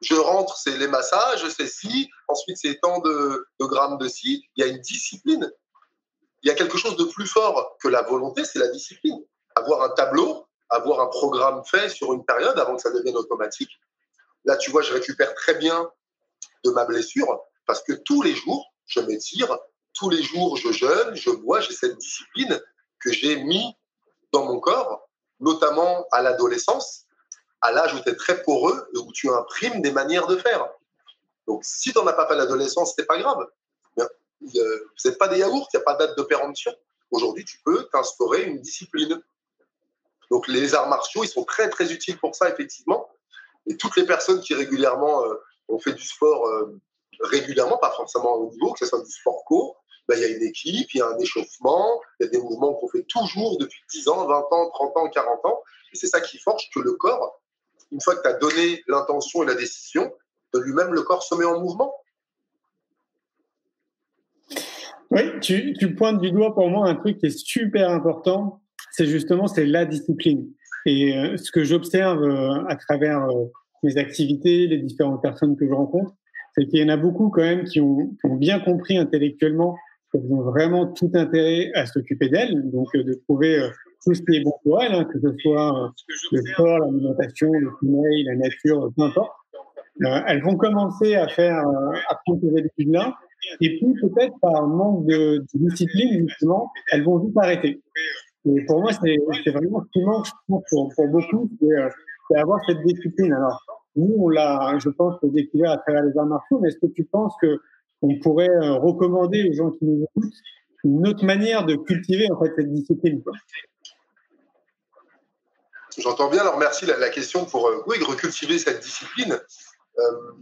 Je rentre, c'est les massages, c'est ci, ensuite c'est tant de, grammes de ci. Il y a une discipline. Il y a quelque chose de plus fort que la volonté, c'est la discipline. Avoir un tableau, avoir un programme fait sur une période avant que ça devienne automatique. Là, tu vois, je récupère très bien de ma blessure parce que tous les jours, je m'étire, tous les jours, je jeûne, je bois, j'ai cette discipline que j'ai mis dans mon corps, notamment à l'adolescence, à l'âge où tu es très poreux et où tu imprimes des manières de faire. Donc, si tu n'en as pas fait à l'adolescence, c'est pas grave. Vous n'êtes pas des yaourts, il n'y a pas de date de. Aujourd'hui, tu peux t'instaurer une discipline. Donc, les arts martiaux, ils sont très, très utiles pour ça, effectivement. Et toutes les personnes qui régulièrement euh, ont fait du sport euh, régulièrement, pas forcément au niveau, que ce soit du sport co, ben, il y a une équipe, il y a un échauffement, il y a des mouvements qu'on fait toujours depuis 10 ans, 20 ans, 30 ans, 40 ans. Et c'est ça qui forge que le corps, une fois que tu as donné l'intention et la décision, de lui-même, le corps se met en mouvement. Oui, tu, tu, pointes du doigt pour moi un truc qui est super important, c'est justement c'est la discipline. Et euh, ce que j'observe euh, à travers euh, mes activités, les différentes personnes que je rencontre, c'est qu'il y en a beaucoup quand même qui ont, qui ont bien compris intellectuellement elles ont vraiment tout intérêt à s'occuper d'elles, donc de trouver tout ce qui est bon pour elles, hein, que ce soit euh, le sport, l'alimentation, le sommeil, la nature, peu importe. elles vont commencer à faire, à prendre ces habitudes-là, et puis peut-être par manque de, de, discipline, justement, elles vont vite arrêter. Et pour moi, c'est vraiment ce qui manque pour, pour beaucoup, c'est avoir cette discipline. Alors, nous, on l'a, je pense, découvert à travers les arts martiaux, mais est-ce que tu penses que on pourrait euh, recommander aux gens qui nous écoutent une autre manière de cultiver en fait cette discipline. J'entends bien, alors merci la, question pour euh, recultiver cette discipline. Euh,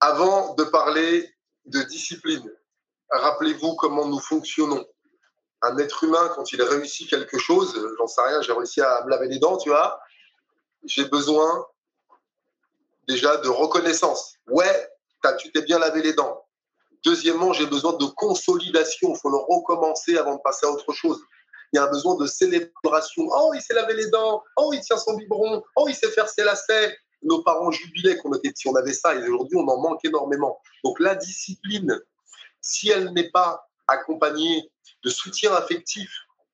avant de parler de discipline, rappelez-vous comment nous fonctionnons. Un être humain, quand il réussit quelque chose, j'en sais rien, j'ai réussi à me laver les dents, tu vois, j'ai besoin déjà de reconnaissance. Ouais, tu t'es bien lavé les dents. Deuxièmement, j'ai besoin de consolidation. Il faut le recommencer avant de passer à autre chose. Il y a un besoin de célébration. Oh, il s'est lavé les dents. Oh, il tient son biberon. Oh, il sait faire ses lacets. Nos parents jubilaient qu'on était petits, on avait ça. Et aujourd'hui, on en manque énormément. Donc, la discipline, si elle n'est pas accompagnée de soutien affectif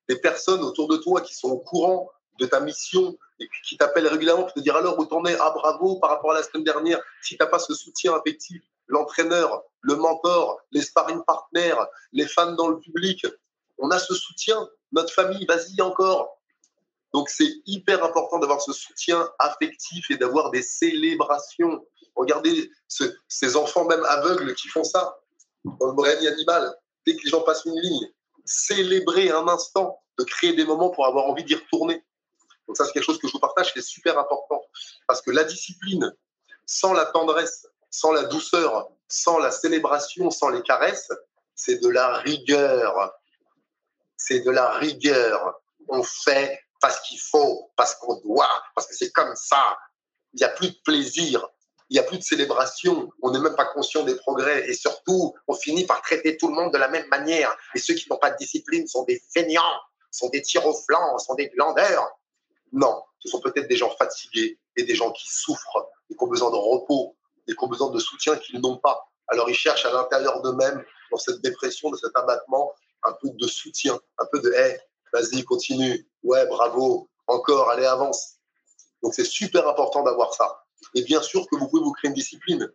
des personnes autour de toi qui sont au courant de ta mission et qui t'appellent régulièrement pour te dire alors où t'en es, ah bravo par rapport à la semaine dernière, si tu n'as pas ce soutien affectif, l'entraîneur, le mentor, les sparring partners, les fans dans le public. On a ce soutien, notre famille, vas-y encore. Donc c'est hyper important d'avoir ce soutien affectif et d'avoir des célébrations. Regardez ces enfants même aveugles qui font ça dans le règne animal. Dès que les gens passent une ligne, célébrer un instant, de créer des moments pour avoir envie d'y retourner. Donc ça c'est quelque chose que je vous partage, qui est super important. Parce que la discipline, sans la tendresse, sans la douceur, sans la célébration, sans les caresses, c'est de la rigueur. C'est de la rigueur. On fait parce qu'il faut, parce qu'on doit, parce que c'est comme ça. Il n'y a plus de plaisir. il n'y a plus de célébration, on n'est même pas conscient des progrès et surtout, on finit par traiter tout le monde de la même manière. Et ceux qui n'ont pas de discipline sont des feignants, sont des tirs au flanc, sont des glandeurs. Non, ce sont peut-être des gens fatigués et des gens qui souffrent et qui ont besoin de repos et qui ont besoin de soutien qu'ils n'ont pas. Alors ils cherchent à l'intérieur d'eux-mêmes, dans cette dépression, dans cet abattement, un peu de soutien, un peu de hey, vas-y, continue, ouais, bravo, encore, allez, avance. Donc c'est super important d'avoir ça. Et bien sûr que vous pouvez vous créer une discipline.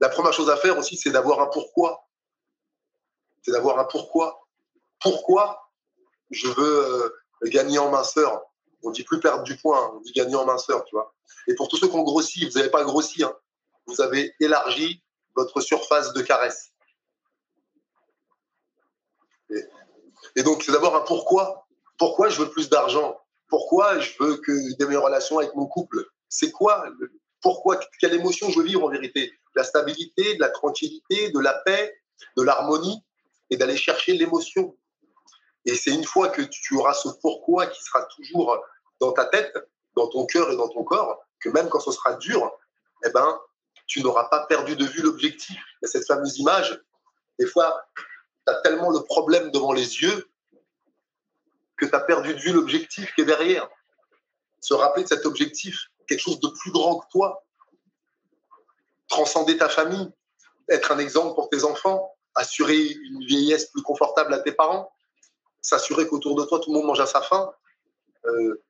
La première chose à faire aussi, c'est d'avoir un pourquoi. C'est d'avoir un pourquoi. Pourquoi je veux euh, gagner en minceur? On dit plus perdre du poids, on dit gagner en minceur, tu vois. Et pour tous ceux qui ont grossi, vous n'avez pas grossi, hein. vous avez élargi votre surface de caresse. Et, donc, c'est d'abord un pourquoi. Pourquoi je veux plus d'argent? Pourquoi je veux que des meilleures relations avec mon couple? C'est quoi Pourquoi Quelle émotion je veux vivre en vérité? La stabilité, de la tranquillité, de la paix, de l'harmonie et d'aller chercher l'émotion. Et c'est une fois que tu auras ce pourquoi qui sera toujours dans ta tête, dans ton cœur et dans ton corps, que même quand ce sera dur, eh ben, tu n'auras pas perdu de vue l'objectif. Il cette fameuse image. Des fois, tu tellement le problème devant les yeux que tu as perdu de vue l'objectif qui est derrière. Se rappeler de cet objectif, quelque chose de plus grand que toi. Transcender ta famille, être un exemple pour tes enfants, assurer une vieillesse plus confortable à tes parents, s'assurer qu'autour de toi, tout le monde mange à sa faim, euh,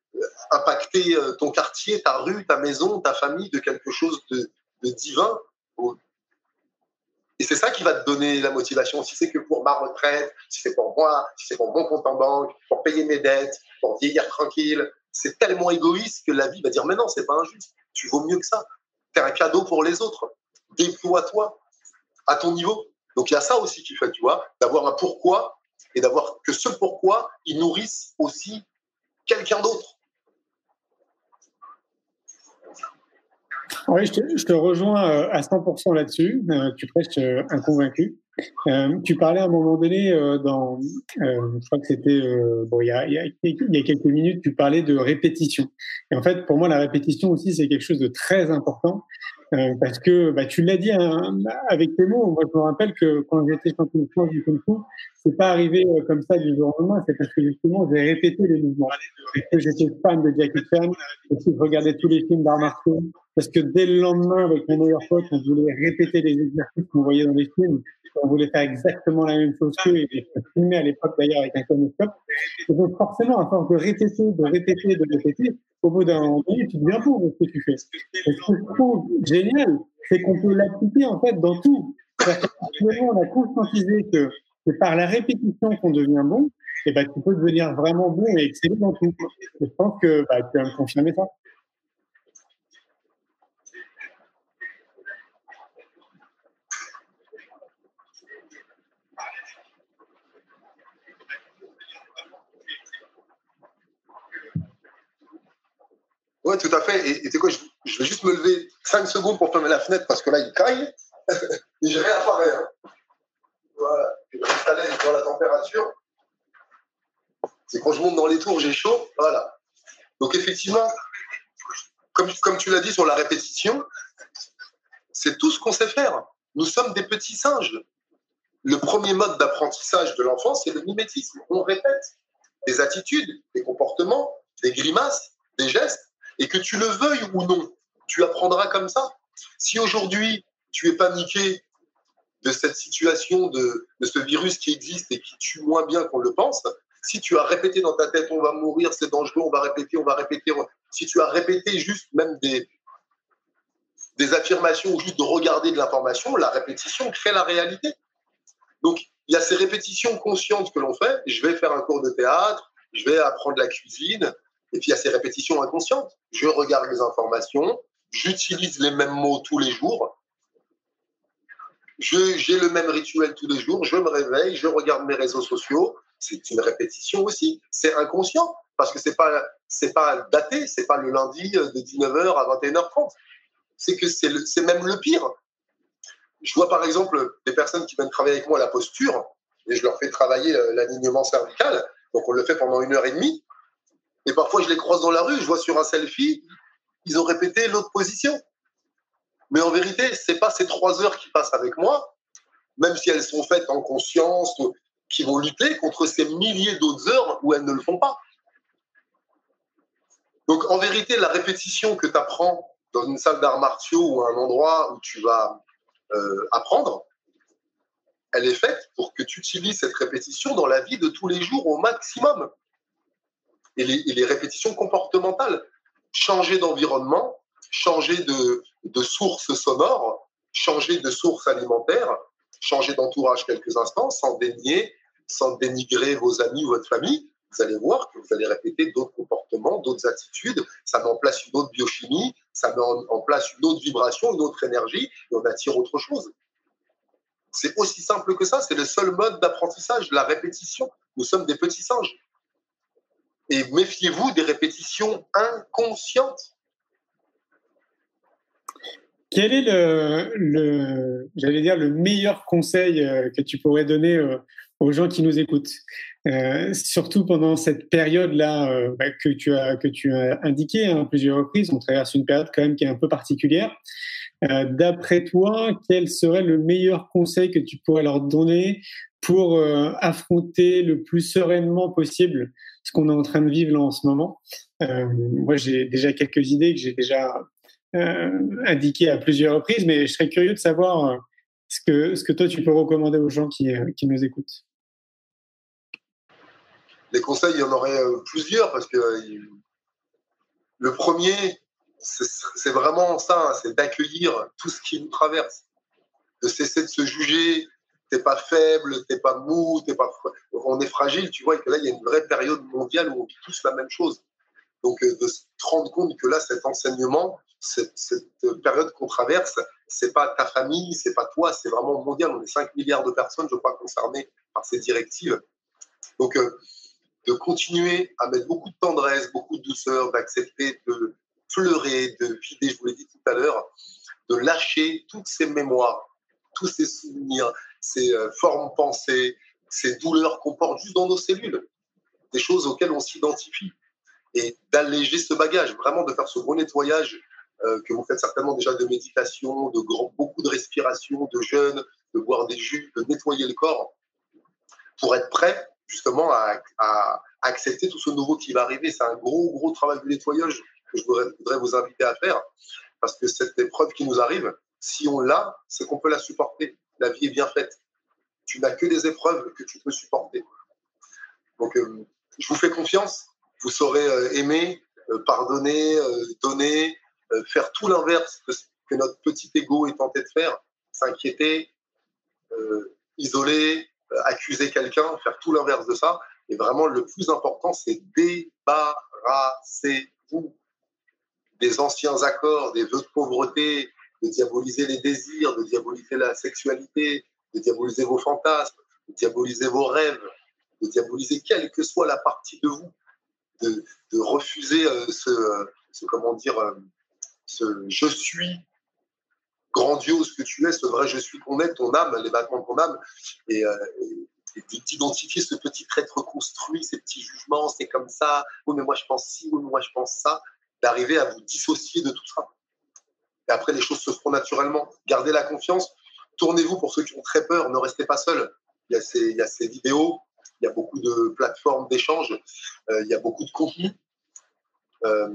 impacter euh, ton quartier, ta rue, ta maison, ta famille de quelque chose de divin. Et c'est ça qui va te donner la motivation. Si c'est que pour ma retraite, si c'est pour moi, si c'est pour mon compte en banque, pour payer mes dettes, pour vieillir tranquille, c'est tellement égoïste que la vie va dire Mais non, c'est pas injuste. Tu vaux mieux que ça. Es un cadeau pour les autres. Déploie-toi à ton niveau. Donc il y a ça aussi qui fait, tu vois, d'avoir un pourquoi et d'avoir que ce pourquoi, il nourrisse aussi quelqu'un d'autre. Oui, je te, rejoins euh, à 100% là-dessus. Euh, tu presque euh, un convaincu. tu parlais à un moment donné, dans, je crois que c'était bon, il y a quelques minutes, tu parlais de répétition. Et en fait, pour moi, la répétition aussi, c'est quelque chose de très important. Euh, parce que bah, tu l'as dit hein, avec tes mots. Moi, je me rappelle que quand j'étais champion de France du Kung Fu, c'est pas arrivé euh, comme ça du jour au lendemain. C'est parce que justement, j'ai répété les mouvements. Parce que j'étais fan de Jackie Chan, parce que je regardais tous les films d'arts parce que dès le lendemain, avec mon meilleur pote, on voulait répéter les exercices qu'on voyait dans les films. On voulait faire exactement la même chose qu'eux et je filmais à l'époque d'ailleurs avec un caméscope. Donc forcément, à force de répéter, de répéter, de répéter, au bout d'un moment, tu deviens pour ce que tu fais. Ce que je trouve génial, c'est qu'on peut l'appliquer en fait dans tout. Actuellement, on a conscientisé que c'est par la répétition qu'on devient bon, et ben, tu peux devenir vraiment bon et exceller dans tout. je pense que bah, tu vas me confirmer ça. Oui, tout à fait. Et tu sais quoi, je, vais juste me lever 5 secondes pour fermer la fenêtre parce que là, il caille. et je réapparais. Hein. Voilà. Je vais installer dans la température. C'est quand je monte dans les tours, j'ai chaud. Voilà. Donc, effectivement, comme, comme tu l'as dit sur la répétition, c'est tout ce qu'on sait faire. Nous sommes des petits singes. Le premier mode d'apprentissage de l'enfant, c'est le mimétisme. On répète des attitudes, des comportements, des grimaces, des gestes et que tu le veuilles ou non, tu apprendras comme ça. Si aujourd'hui tu es paniqué de cette situation, de, ce virus qui existe et qui tue moins bien qu'on le pense, si tu as répété dans ta tête on va mourir, c'est dangereux, on va répéter, on va répéter, si tu as répété juste même des, des affirmations ou juste de regarder de l'information, la répétition crée la réalité. Donc, il y a ces répétitions conscientes que l'on fait. Je vais faire un cours de théâtre, je vais apprendre la cuisine, et puis il y a ces répétitions inconscientes. Je regarde les informations, j'utilise les mêmes mots tous les jours, j'ai le même rituel tous les jours, je me réveille, je regarde mes réseaux sociaux. C'est une répétition aussi. C'est inconscient parce que c'est pas pas daté, c'est pas le lundi de 19h à 21h30. C'est que c'est même le pire. Je vois par exemple des personnes qui viennent travailler avec moi la posture et je leur fais travailler euh, l'alignement cervical. Donc on le fait pendant une heure et demie. Et parfois, je les croise dans la rue, je vois sur un selfie, ils ont répété l'autre position. Mais en vérité, c'est pas ces trois heures qui passent avec moi, même si elles sont faites en conscience, qui vont lutter contre ces milliers d'autres heures où elles ne le font pas. Donc en vérité, la répétition que tu apprends dans une salle d'arts martiaux ou un endroit où tu vas euh, apprendre, elle est faite pour que tu utilises cette répétition dans la vie de tous les jours au maximum. Et les, répétitions comportementales, changer d'environnement, changer de, source sonore, changer de source alimentaire, changer d'entourage quelques instants sans dénier, sans dénigrer vos amis ou votre famille, vous allez voir que vous allez répéter d'autres comportements, d'autres attitudes, ça met en place une autre biochimie, ça met en place une autre vibration, une autre énergie, et on attire autre chose. C'est aussi simple que ça, c'est le seul mode d'apprentissage, la répétition. Nous sommes des petits singes. Et méfiez-vous des répétitions inconscientes. Quel est le, j'allais dire, le meilleur conseil euh, que tu pourrais donner euh, aux gens qui nous écoutent, euh, surtout pendant cette période-là bah, que tu as que tu as indiqué à hein, plusieurs reprises. On traverse une période quand même qui est un peu particulière. Euh, d'après toi, quel serait le meilleur conseil que tu pourrais leur donner pour euh, affronter le plus sereinement possible ce qu'on est en train de vivre là en ce moment? Euh, Moi, j'ai déjà quelques idées que j'ai déjà indiquées à plusieurs reprises, mais je serais curieux de savoir ce que, ce que toi, tu peux recommander aux gens qui, qui nous écoutent? Les conseils, il y en aurait plusieurs parce que le premier, c'est vraiment ça, hein, c'est d'accueillir tout ce qui nous traverse, de cesser de se juger. T'es pas faible, t'es pas mou, t'es pas. On est fragile, tu vois, et que là il y a une vraie période mondiale où on vit tous la même chose. Donc euh, de se rendre compte que là cet enseignement, cette, période qu'on traverse, c'est pas ta famille, c'est pas toi, c'est vraiment mondial. On est 5 milliards de personnes, je crois, concernées par ces directives. Donc euh, de continuer à mettre beaucoup de tendresse, beaucoup de douceur, d'accepter de pleurer, de vider, je vous l'ai dit tout à l'heure, de lâcher toutes ces mémoires, tous ces souvenirs, ces euh, formes pensées, ces douleurs qu'on porte juste dans nos cellules, des choses auxquelles on s'identifie, et d'alléger ce bagage, vraiment de faire ce gros nettoyage euh, que vous faites certainement déjà de méditation, de beaucoup de respiration, de jeûne, de boire des jus, de nettoyer le corps, pour être prêt justement à, à accepter tout ce nouveau qui va arriver. C'est un gros, gros travail de nettoyage que je voudrais, vous inviter à faire. Parce que cette épreuve qui nous arrive, si on l'a, c'est qu'on peut la supporter. La vie est bien faite. Tu n'as que des épreuves que tu peux supporter. Donc, euh, je vous fais confiance. Vous saurez euh, aimer, euh, pardonner, donner, faire tout l'inverse ce que notre petit ego est tenté de faire. S'inquiéter, isoler, accuser quelqu'un, faire tout l'inverse de ça. Et vraiment, le plus important, c'est débarrasser-vous des anciens accords, des vœux de pauvreté, de diaboliser les désirs, de diaboliser la sexualité, de diaboliser vos fantasmes, de diaboliser vos rêves, de diaboliser quelle que soit la partie de vous, de, refuser euh, ce, comment dire, euh, ce je suis grandiose que tu es, ce vrai je suis qu'on est, ton âme, les battements de ton âme, et, euh, d'identifier ce petit être construit, ces petits jugements, c'est comme ça, oui mais moi je pense ci, oui mais moi je pense ça, d'arriver à vous dissocier de tout ça. Et après, les choses se feront naturellement. Gardez la confiance. Tournez-vous pour ceux qui ont très peur. Ne restez pas seuls. Il y a ces, il y a ces vidéos, il y a beaucoup de plateformes d'échange, euh, il y a beaucoup de contenu. Euh,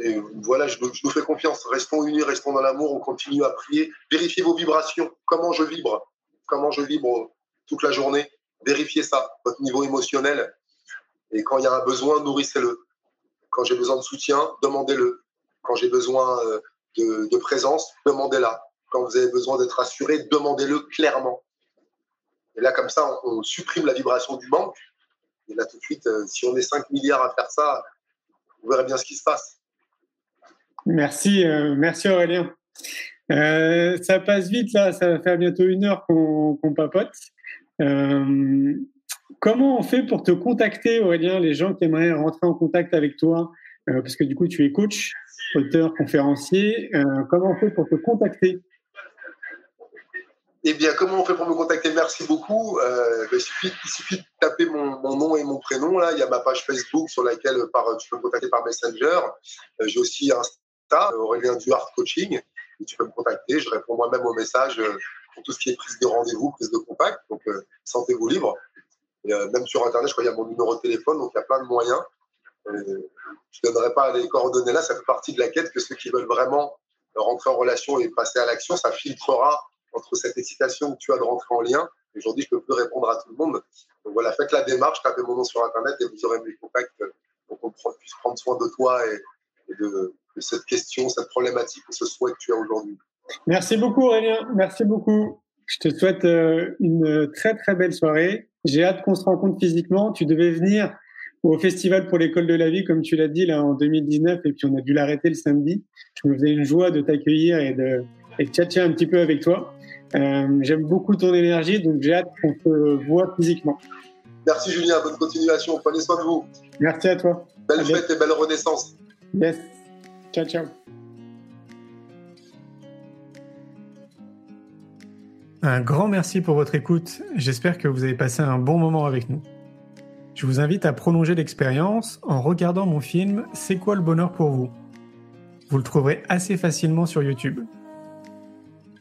et voilà, je, je, nous fais confiance. Restons unis, restons dans l'amour, on continue à prier. Vérifiez vos vibrations. Comment je vibre? Comment je vibre toute la journée? Vérifiez ça, votre niveau émotionnel. Et quand il y a un besoin, nourrissez-le. Quand j'ai besoin de soutien, demandez-le. Quand j'ai besoin euh, de, présence, demandez-la. Quand vous avez besoin d'être assuré, demandez-le clairement. Et là, comme ça, on, supprime la vibration du manque. Et là, tout de suite, euh, si on est 5 milliards à faire ça, vous verrez bien ce qui se passe. Merci, euh, merci Aurélien. ça passe vite là, ça va faire bientôt une heure qu'on papote. Comment on fait pour te contacter, Aurélien, les gens qui aimeraient rentrer en contact avec toi? Euh, Parce que du coup, tu es coach, auteur, conférencier. Euh, comment on fait pour te contacter? Eh bien, comment on fait pour me contacter? Merci beaucoup. Euh, il, suffit, de taper mon, nom et mon prénom. Là, il y a ma page Facebook sur laquelle tu peux me contacter par Messenger. J'ai aussi Insta, Aurélien Duhart Coaching. tu peux me contacter. Je réponds moi-même aux messages pour tout ce qui est prise de rendez-vous, prise de contact. Donc, sentez-vous libre. Et, même sur Internet, je crois qu'il y a mon numéro de téléphone, donc il y a plein de moyens. je ne donnerai pas les coordonnées là, ça fait partie de la quête que ceux qui veulent vraiment rentrer en relation et passer à l'action, ça filtrera entre cette excitation que tu as de rentrer en lien. Aujourd'hui, je ne peux plus répondre à tout le monde. Donc voilà, faites la démarche, tapez mon nom sur Internet et vous aurez mes contacts pour qu'on puisse prendre soin de toi et, de, cette question, cette problématique, ce souhait que tu as aujourd'hui. Merci beaucoup Aurélien, merci beaucoup. Je te souhaite euh, une très très belle soirée. J'ai hâte qu'on se rencontre physiquement. Tu devais venir au Festival pour l'école de la vie, comme tu l'as dit, là, en 2019, et puis on a dû l'arrêter le samedi. Je me faisais une joie de t'accueillir et de, et de tchatcher un petit peu avec toi. Euh, J'aime beaucoup ton énergie, donc j'ai hâte qu'on te voit physiquement. Merci Julien, bonne continuation. Prenez soin de vous. Merci à toi. Belle fête et belle renaissance. Yes. Ciao, ciao. Un grand merci pour votre écoute. J'espère que vous avez passé un bon moment avec nous. Je vous invite à prolonger l'expérience en regardant mon film C'est quoi le bonheur pour vous? Vous le trouverez assez facilement sur YouTube.